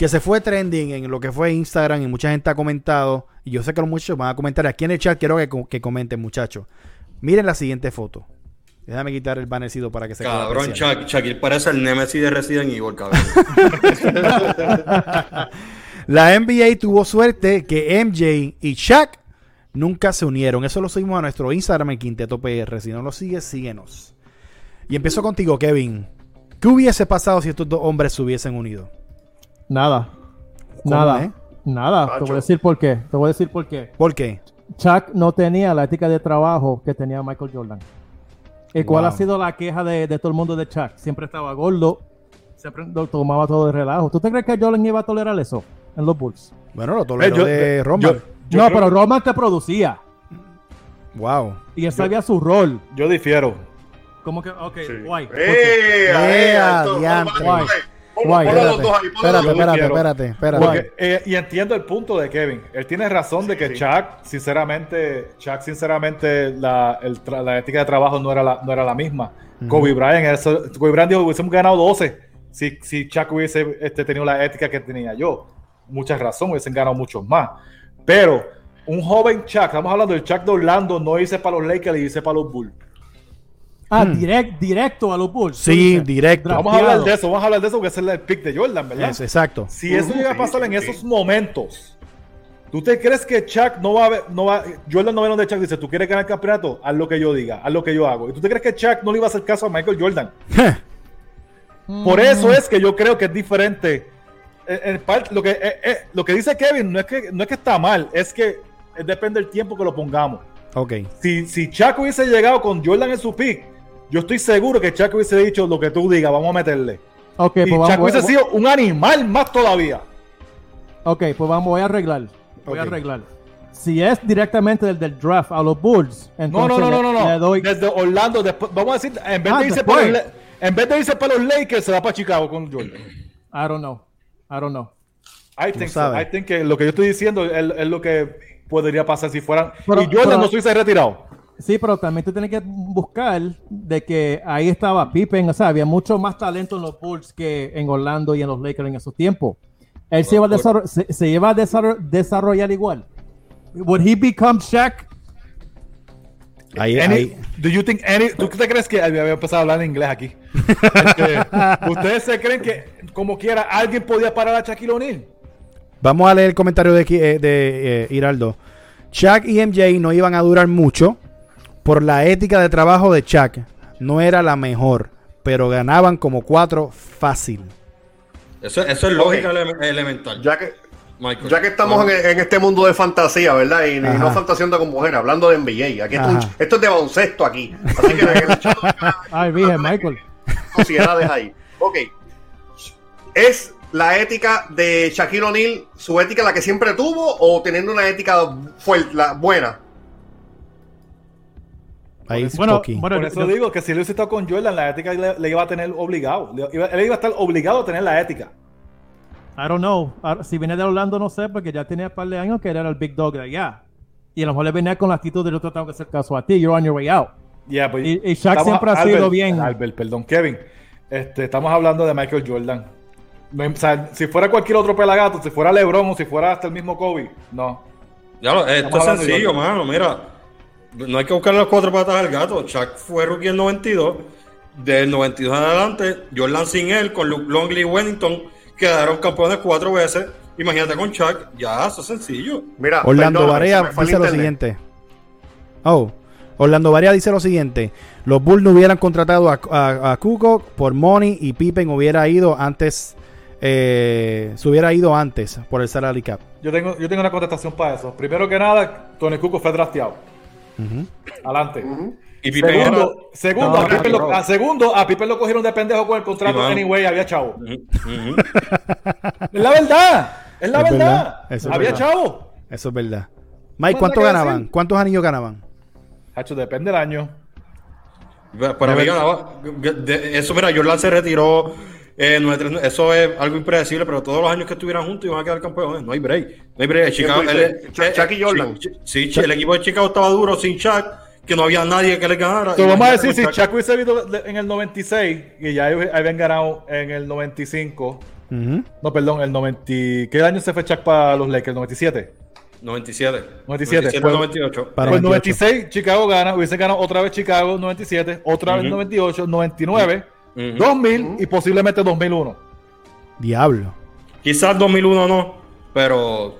que se fue trending en lo que fue Instagram y mucha gente ha comentado. Y yo sé que los muchachos van a comentar aquí en el chat. Quiero que, que comenten, muchachos. Miren la siguiente foto. Déjame quitar el bannercito para que se Cabrón. Chuck, Shaquille parece el Nemesis de Resident Evil, cabrón. La NBA tuvo suerte que MJ y Shaq nunca se unieron. Eso lo subimos a nuestro Instagram, el Quinteto PR. Si no lo sigues, síguenos. Y empiezo contigo, Kevin. ¿Qué hubiese pasado si estos dos hombres se hubiesen unido? Nada. ¿Cómo, Nada. eh? Nada. Te voy a decir por qué. Te voy a decir por qué. ¿Por qué? Chuck no tenía la ética de trabajo que tenía Michael Jordan. ¿Y cuál Wow. ha sido la queja de, de todo el mundo de Chuck? Siempre estaba gordo, siempre lo tomaba todo de relajo. ¿Tú te crees que Jordan iba a tolerar eso en los Bulls? Bueno, lo toleró Eh, yo- de yo- Roman. yo no, creo- pero Roman te producía wow. y él sabía su rol. Yo difiero. ¿Cómo que? Ok, Sí. guay. ¿Por ¡Eh! Eh, ¡Eh! Guay. los Espérate, dos ahí, ponlo a espérate, los espérate, espérate, espérate. Guay. Porque, eh, y entiendo el punto de Kevin. Él tiene razón de que Sí. Chuck, sinceramente, Chuck, sinceramente, la, el tra- la ética de trabajo no era la, no era la misma. Kobe Bryant, eso, Kobe Bryant dijo, hubiésemos ganado 12 si, si Chuck hubiese este, tenido la ética que tenía yo. Mucha razón, hubiesen ganado muchos más. Pero un joven Chuck, estamos hablando del Chuck de Orlando, no hice para los Lakers, le hice para los Bulls. Ah, Hmm. direct- directo a los Bulls. Sí, dices, directo. Vamos a hablar de eso, vamos a hablar de eso porque ese es el pick de Jordan, ¿verdad? Exacto. Si eso llega a pasar en esos momentos, ¿tú te crees que Chuck no va a ver, no va, Jordan no ve donde Chuck dice, tú quieres ganar el campeonato, haz lo que yo diga, haz lo que yo hago. ¿Y tú te crees que Chuck no le iba a hacer caso a Michael Jordan? Por eso es que yo creo que es diferente. En- en parte, lo, que, eh, eh, lo que dice Kevin no es, que, no es que está mal, es que eh, depende del tiempo que lo pongamos. ok. Si, si Chuck hubiese llegado con Jordan en su pick, yo estoy seguro que Chuck hubiese dicho lo que tú digas, vamos a meterle. Ok, y pues vamos, Chuck voy, hubiese sido un animal más todavía. ok, pues vamos, voy a arreglar. Voy a arreglar. Si es directamente del, del draft a los Bulls, No, entonces no, no, no, le- no, le no. doy- Desde Orlando, después, vamos a decir, en vez, Ah, de irse para los, en vez de irse para los Lakers, se va para Chicago con Jordan. I don't know. I don't know. I think, so. I think que lo que yo estoy diciendo es, es lo que podría pasar si fueran. Pero- y Jordan pero- no estuviese retirado. Sí, pero también tú tienes que buscar de que ahí estaba Pippen, o sea, había mucho más talento en los Bulls que en Orlando y en los Lakers en esos tiempos. Él se iba a, desarro- se, se iba a desarro- desarrollar igual. Would he become Shaq? Ahí, Any- ahí. do you think any- ¿Tú te crees que había empezado a hablar en inglés aquí? Este, ¿Ustedes se creen que, como quiera, alguien podía parar a Shaquille O'Neal? Vamos a leer el comentario de, aquí, eh, de eh, Hiraldo. Chuck y MJ no iban a durar mucho por la ética de trabajo de Chuck. No era la mejor, pero ganaban como cuatro fácil. Eso, eso es lógica ele- elemental. Ya que, Michael. ya que estamos en, en este mundo de fantasía, ¿verdad? Y, no fantaseando con mujeres, hablando de NBA. Aquí esto, esto es de baloncesto aquí. Así que en el chat Ay, virgen, Michael. sociedades ahí. Ok. ¿Es la ética de Shaquille O'Neal su ética la que siempre tuvo o teniendo una ética fuerte, la, buena? Ahí es Bueno, bueno, Por eso yo- digo que si él hubiese estado con Jordan, la ética le, le iba a tener obligado. Le iba- él iba a estar obligado a tener la ética. I don't know. Ahora, Si viene de Orlando, no sé, porque ya tenía un par de años que era el big dog de allá. Y a lo mejor le venía con la actitud de yo te tengo que hacer caso a ti, you're on your way out. Yeah, pues, Y- y Shaq siempre ha sido bien. Albert, perdón, Kevin. Este, estamos hablando de Michael Jordan. No, o sea, si fuera cualquier otro pelagato, si fuera LeBron o si fuera hasta el mismo Kobe, no. Ya lo- esto es sencillo, mano. Mira, no hay que buscar las cuatro patas del gato. Chuck fue rookie en 92. Del 92 en adelante, Jordan sin él, con Luke Longley y Wellington, quedaron campeones cuatro veces. Imagínate con Chuck, ya, eso es sencillo. Mira, Orlando perdona, Barea dice lo internet. siguiente. Oh, Orlando Barea dice lo siguiente. Los Bulls no hubieran contratado a, a, a Kukoc por money y Pippen hubiera ido antes, eh, se hubiera ido antes por el salary cap. Yo tengo, yo tengo una contestación para eso. Primero que nada, Tony Cuco fue drafteado. Adelante. Y Pippen era- Segundo, segundo, No, a Pippen lo, bro. a segundo, a Pippen lo cogieron de pendejo con el contrato anyway, había chavo. Es la verdad, es la Es verdad. había verdad. chavo. Eso es verdad. Mike, ¿cuánto ganaban? decir. ¿Cuántos anillos ganaban? Hacho, depende del año. Para mí ganaba. Eso, mira, Jordan se retiró. Eh, 9-3, eso es algo impredecible, pero todos los años que estuvieran juntos iban a quedar campeones. No hay break. No hay break. Chicago, él- dices? Chuck- y Jordan. Sí, sí, sí, el equipo de Chicago estaba duro sin Chuck, que no había nadie que le ganara. Vamos a decir, si Chuck. Hubiese de- en el 96 y ya habían ganado en el 95. Ujú. No, perdón, el 90. ¿Qué año se fue Chuck para los Lakers? ¿97? 97. 97, 98. Para pues 98. 96 Chicago gana, hubiese ganado otra vez Chicago 97, otra vez Ujú. 98, 99, Ujú. 2000 y posiblemente 2001. Diablo. Quizás 2001 no, pero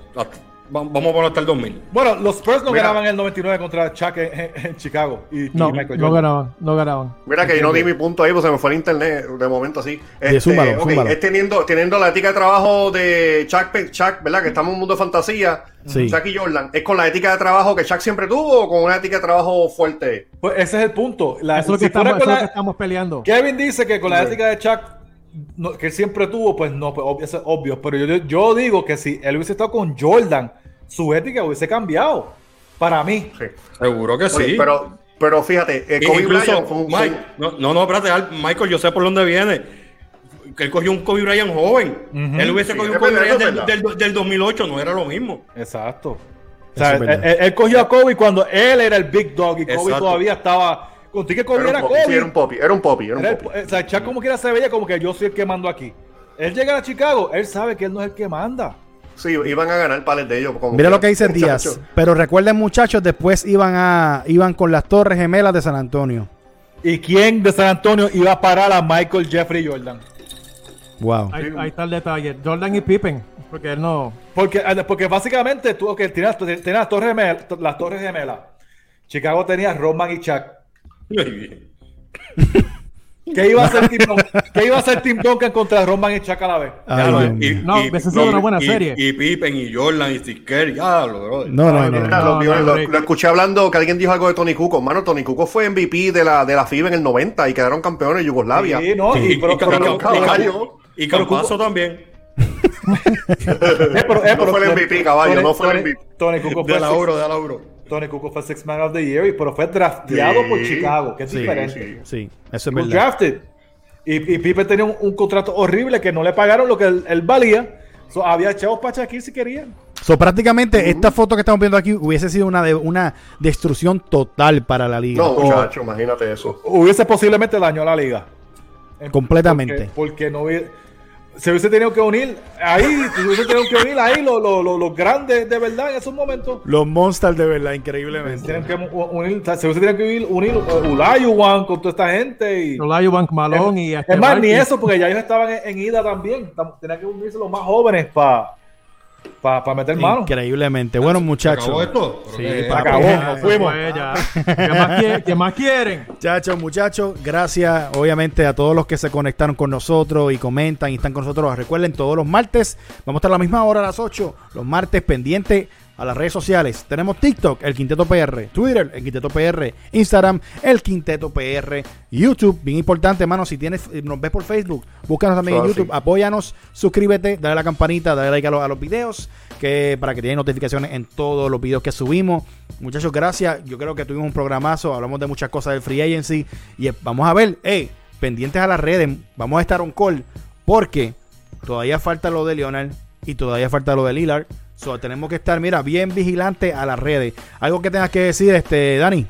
vamos a poner hasta el 2000. Bueno, los Spurs no Mira. ganaban el 99 contra Chuck en, en- en Chicago y, y No, Michael no ganaban, no ganaban. Mira que yo no di mi punto ahí, pues se me fue el internet de momento así. Este, zúmbalo, ok, zúmbalo. es teniendo, teniendo la ética de trabajo de Chuck, Chuck, ¿verdad? Que estamos en un mundo de fantasía. Sí. Chuck y Jordan. ¿Es con la ética de trabajo que Chuck siempre tuvo o con una ética de trabajo fuerte? Pues ese es el punto. La- Eso es lo que, si estamos, eso la- que estamos peleando. Kevin dice que con la Sí. ética de Chuck no- que él siempre tuvo, pues no, pues, ob- eso es obvio. Pero yo, yo digo que si él hubiese estado con Jordan, su ética hubiese cambiado. Para mí. Sí. Seguro que sí. Oye, pero, pero fíjate, eh, Kobe Incluso, Bryant fue un- Mike, no, no, no, espérate, Michael, yo sé por dónde viene. Que él cogió un Kobe Bryant joven. Él hubiese Sí, cogido un Kobe Bryant del, del- del 2008, no era lo mismo. Exacto. O sea, él, él cogió a Kobe cuando él era el big dog y Kobe Exacto. todavía estaba. Contigo que Kobe Era sí, Kobe. era un popi, era un popi, era un Era el- o sea, Chuck como quiera se veía como que yo soy el que mando aquí. Él llega a Chicago, él sabe que él no es el que manda. Sí, iban a ganar pares de ellos. como Mira lo que dice Díaz. Pero recuerden, muchachos, después iban a iban con las Torres Gemelas de San Antonio. ¿Y quién de San Antonio iba a parar a Michael Jeffrey Jordan? Wow. Ahí, ahí está el detalle. Jordan y Pippen, porque él no. Porque, eh, porque básicamente tú okay, tenías, tenías las, torres gemelas, las Torres Gemelas. Chicago tenía Roman y Chuck. ¿Qué iba a hacer Tim Duncan? ¿Qué iba a hacer Tim Duncan contra Roman y Chuck a la vez? Ay, Ya lo- Dios mío. No, esa ha sido una buena y- serie. Y Pippen y Jordan y Steve Kerr, ya lo, bro. No, no, no. No. lo, No, vio- no, lo- no. lo escuché hablando que alguien dijo algo de Tony Kukoc. Mano, Tony Kukoc fue MVP de la, de la FIBA en el 90 y quedaron campeones de Yugoslavia. Sí, no, Sí. y, pero, y, y- y- y Campazo también. eh, pero- eh, No pero- fue el MVP, caballo, Tony- no fue el MVP. Tony Kukoc De fue la six- Euro, de la Euro. Tony Kukoc fue Six Man of the Year, y- pero fue drafteado Sí. por Chicago, que es Sí, diferente. Sí, eso es verdad. drafted. Y, y Pippen tenía un, un contrato horrible que no le pagaron lo que él, él valía. So, había chavos para Shaquille si querían. So, prácticamente esta foto que estamos viendo aquí hubiese sido una, de, una destrucción total para la liga. No, muchacho, imagínate eso. Hubiese posiblemente dañado la liga. Completamente. Porque, porque no hubiese se hubiese tenido que unir ahí, se hubiese tenido que unir ahí los, los, los, los grandes de verdad en esos momentos. Los monsters de verdad, increíblemente. Tienen que unir, se hubiese tenido que unir, unir uh, Ulayuan con toda esta gente. Y, Ulayuan, Malón y Es más, ni eso, porque ya ellos estaban en, en ida también. Tenían que unirse los más jóvenes para para pa meter mano. Increíblemente. Bueno, muchachos. ¿Acabó esto? Sí, papi. acabó, nos fuimos. Ya. ¿Qué, más qué más quieren? Muchachos, muchachos, gracias obviamente a todos los que se conectaron con nosotros y comentan y están con nosotros. Recuerden, todos los martes, vamos a estar a la misma hora a las 8, los martes pendientes a las redes sociales. Tenemos TikTok, el Quinteto PR, Twitter, el Quinteto PR, Instagram, el Quinteto PR, YouTube, bien importante, hermano, si tienes, nos ves por Facebook, búscanos también en YouTube, sí. apóyanos, suscríbete, dale a la campanita, dale like a los, a los videos, que para que te den notificaciones en todos los videos que subimos. Muchachos, gracias. Yo creo que tuvimos un programazo, hablamos de muchas cosas del Free Agency y eh, vamos a ver, hey, pendientes a las redes, vamos a estar on call porque todavía falta lo de Leonard y todavía falta lo de Lillard. So, tenemos que estar, mira, bien vigilantes a las redes. Algo que tengas que decir, este, Dani.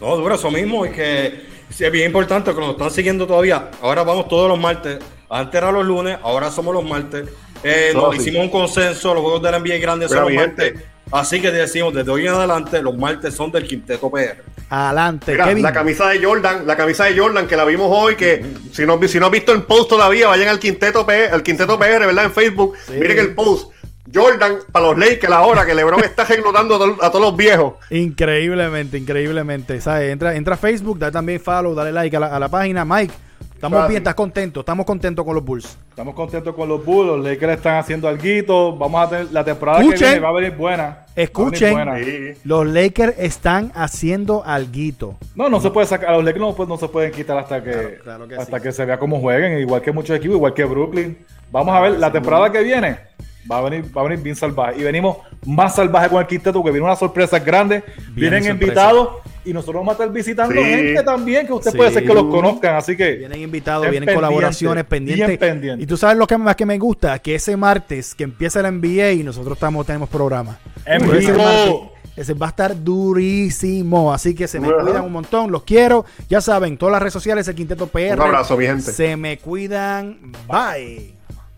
No, duro, eso mismo. Y que es bien importante que nos están siguiendo todavía. Ahora vamos todos los martes. Antes era los lunes, ahora somos los martes. Eh, No, nos sí. hicimos un consenso. Los juegos de la NBA grandes son los martes. gente. Así que decimos, desde hoy en adelante, los martes son del Quinteto PR. Adelante, Mira, Kevin. la camisa de Jordan, la camisa de Jordan que la vimos hoy, que si no, si no has visto el post todavía, vayan al Quinteto PR, al Quinteto PR, ¿verdad? En Facebook, miren el post. Jordan para los Lakers ahora que LeBron está reclutando a, to- a todos los viejos. Increíblemente, increíblemente. ¿sabes? Entra, entra a Facebook, dale también follow, dale like a la, a la página. Mike, estamos Fácil. bien, estás contento, estamos contentos con los Bulls. Estamos contentos con los Bulls. Los Lakers están haciendo algo. Vamos a tener la temporada Escuchen. que viene va a venir buena. Escuchen. Va a venir buena. Sí. Los Lakers están haciendo alguito. No, no se puede sacar. A los Lakers no, pues, no se pueden quitar hasta que, Claro, claro que hasta sí. que se vea cómo jueguen. Igual que muchos equipos, igual que Brooklyn. Vamos a ver, la temporada que viene va a venir, va a venir bien salvaje. Y venimos más salvaje con el quinteto, porque viene unas sorpresas grandes. Vienen sorpresa. invitados y nosotros vamos a estar visitando Sí. gente también, que usted Sí. puede ser que los conozcan. Así que Vienen invitados, vienen colaboraciones pendientes. bien pendientes. Y tú sabes lo que más que me gusta, que ese martes que empieza la NBA y nosotros estamos, tenemos programa. En ese vivo. martes, ese va a estar durísimo. Así que se me cuidan un montón. Los quiero. Ya saben, todas las redes sociales, el Quinteto PR. Un abrazo, mi gente. Se me cuidan. Bye.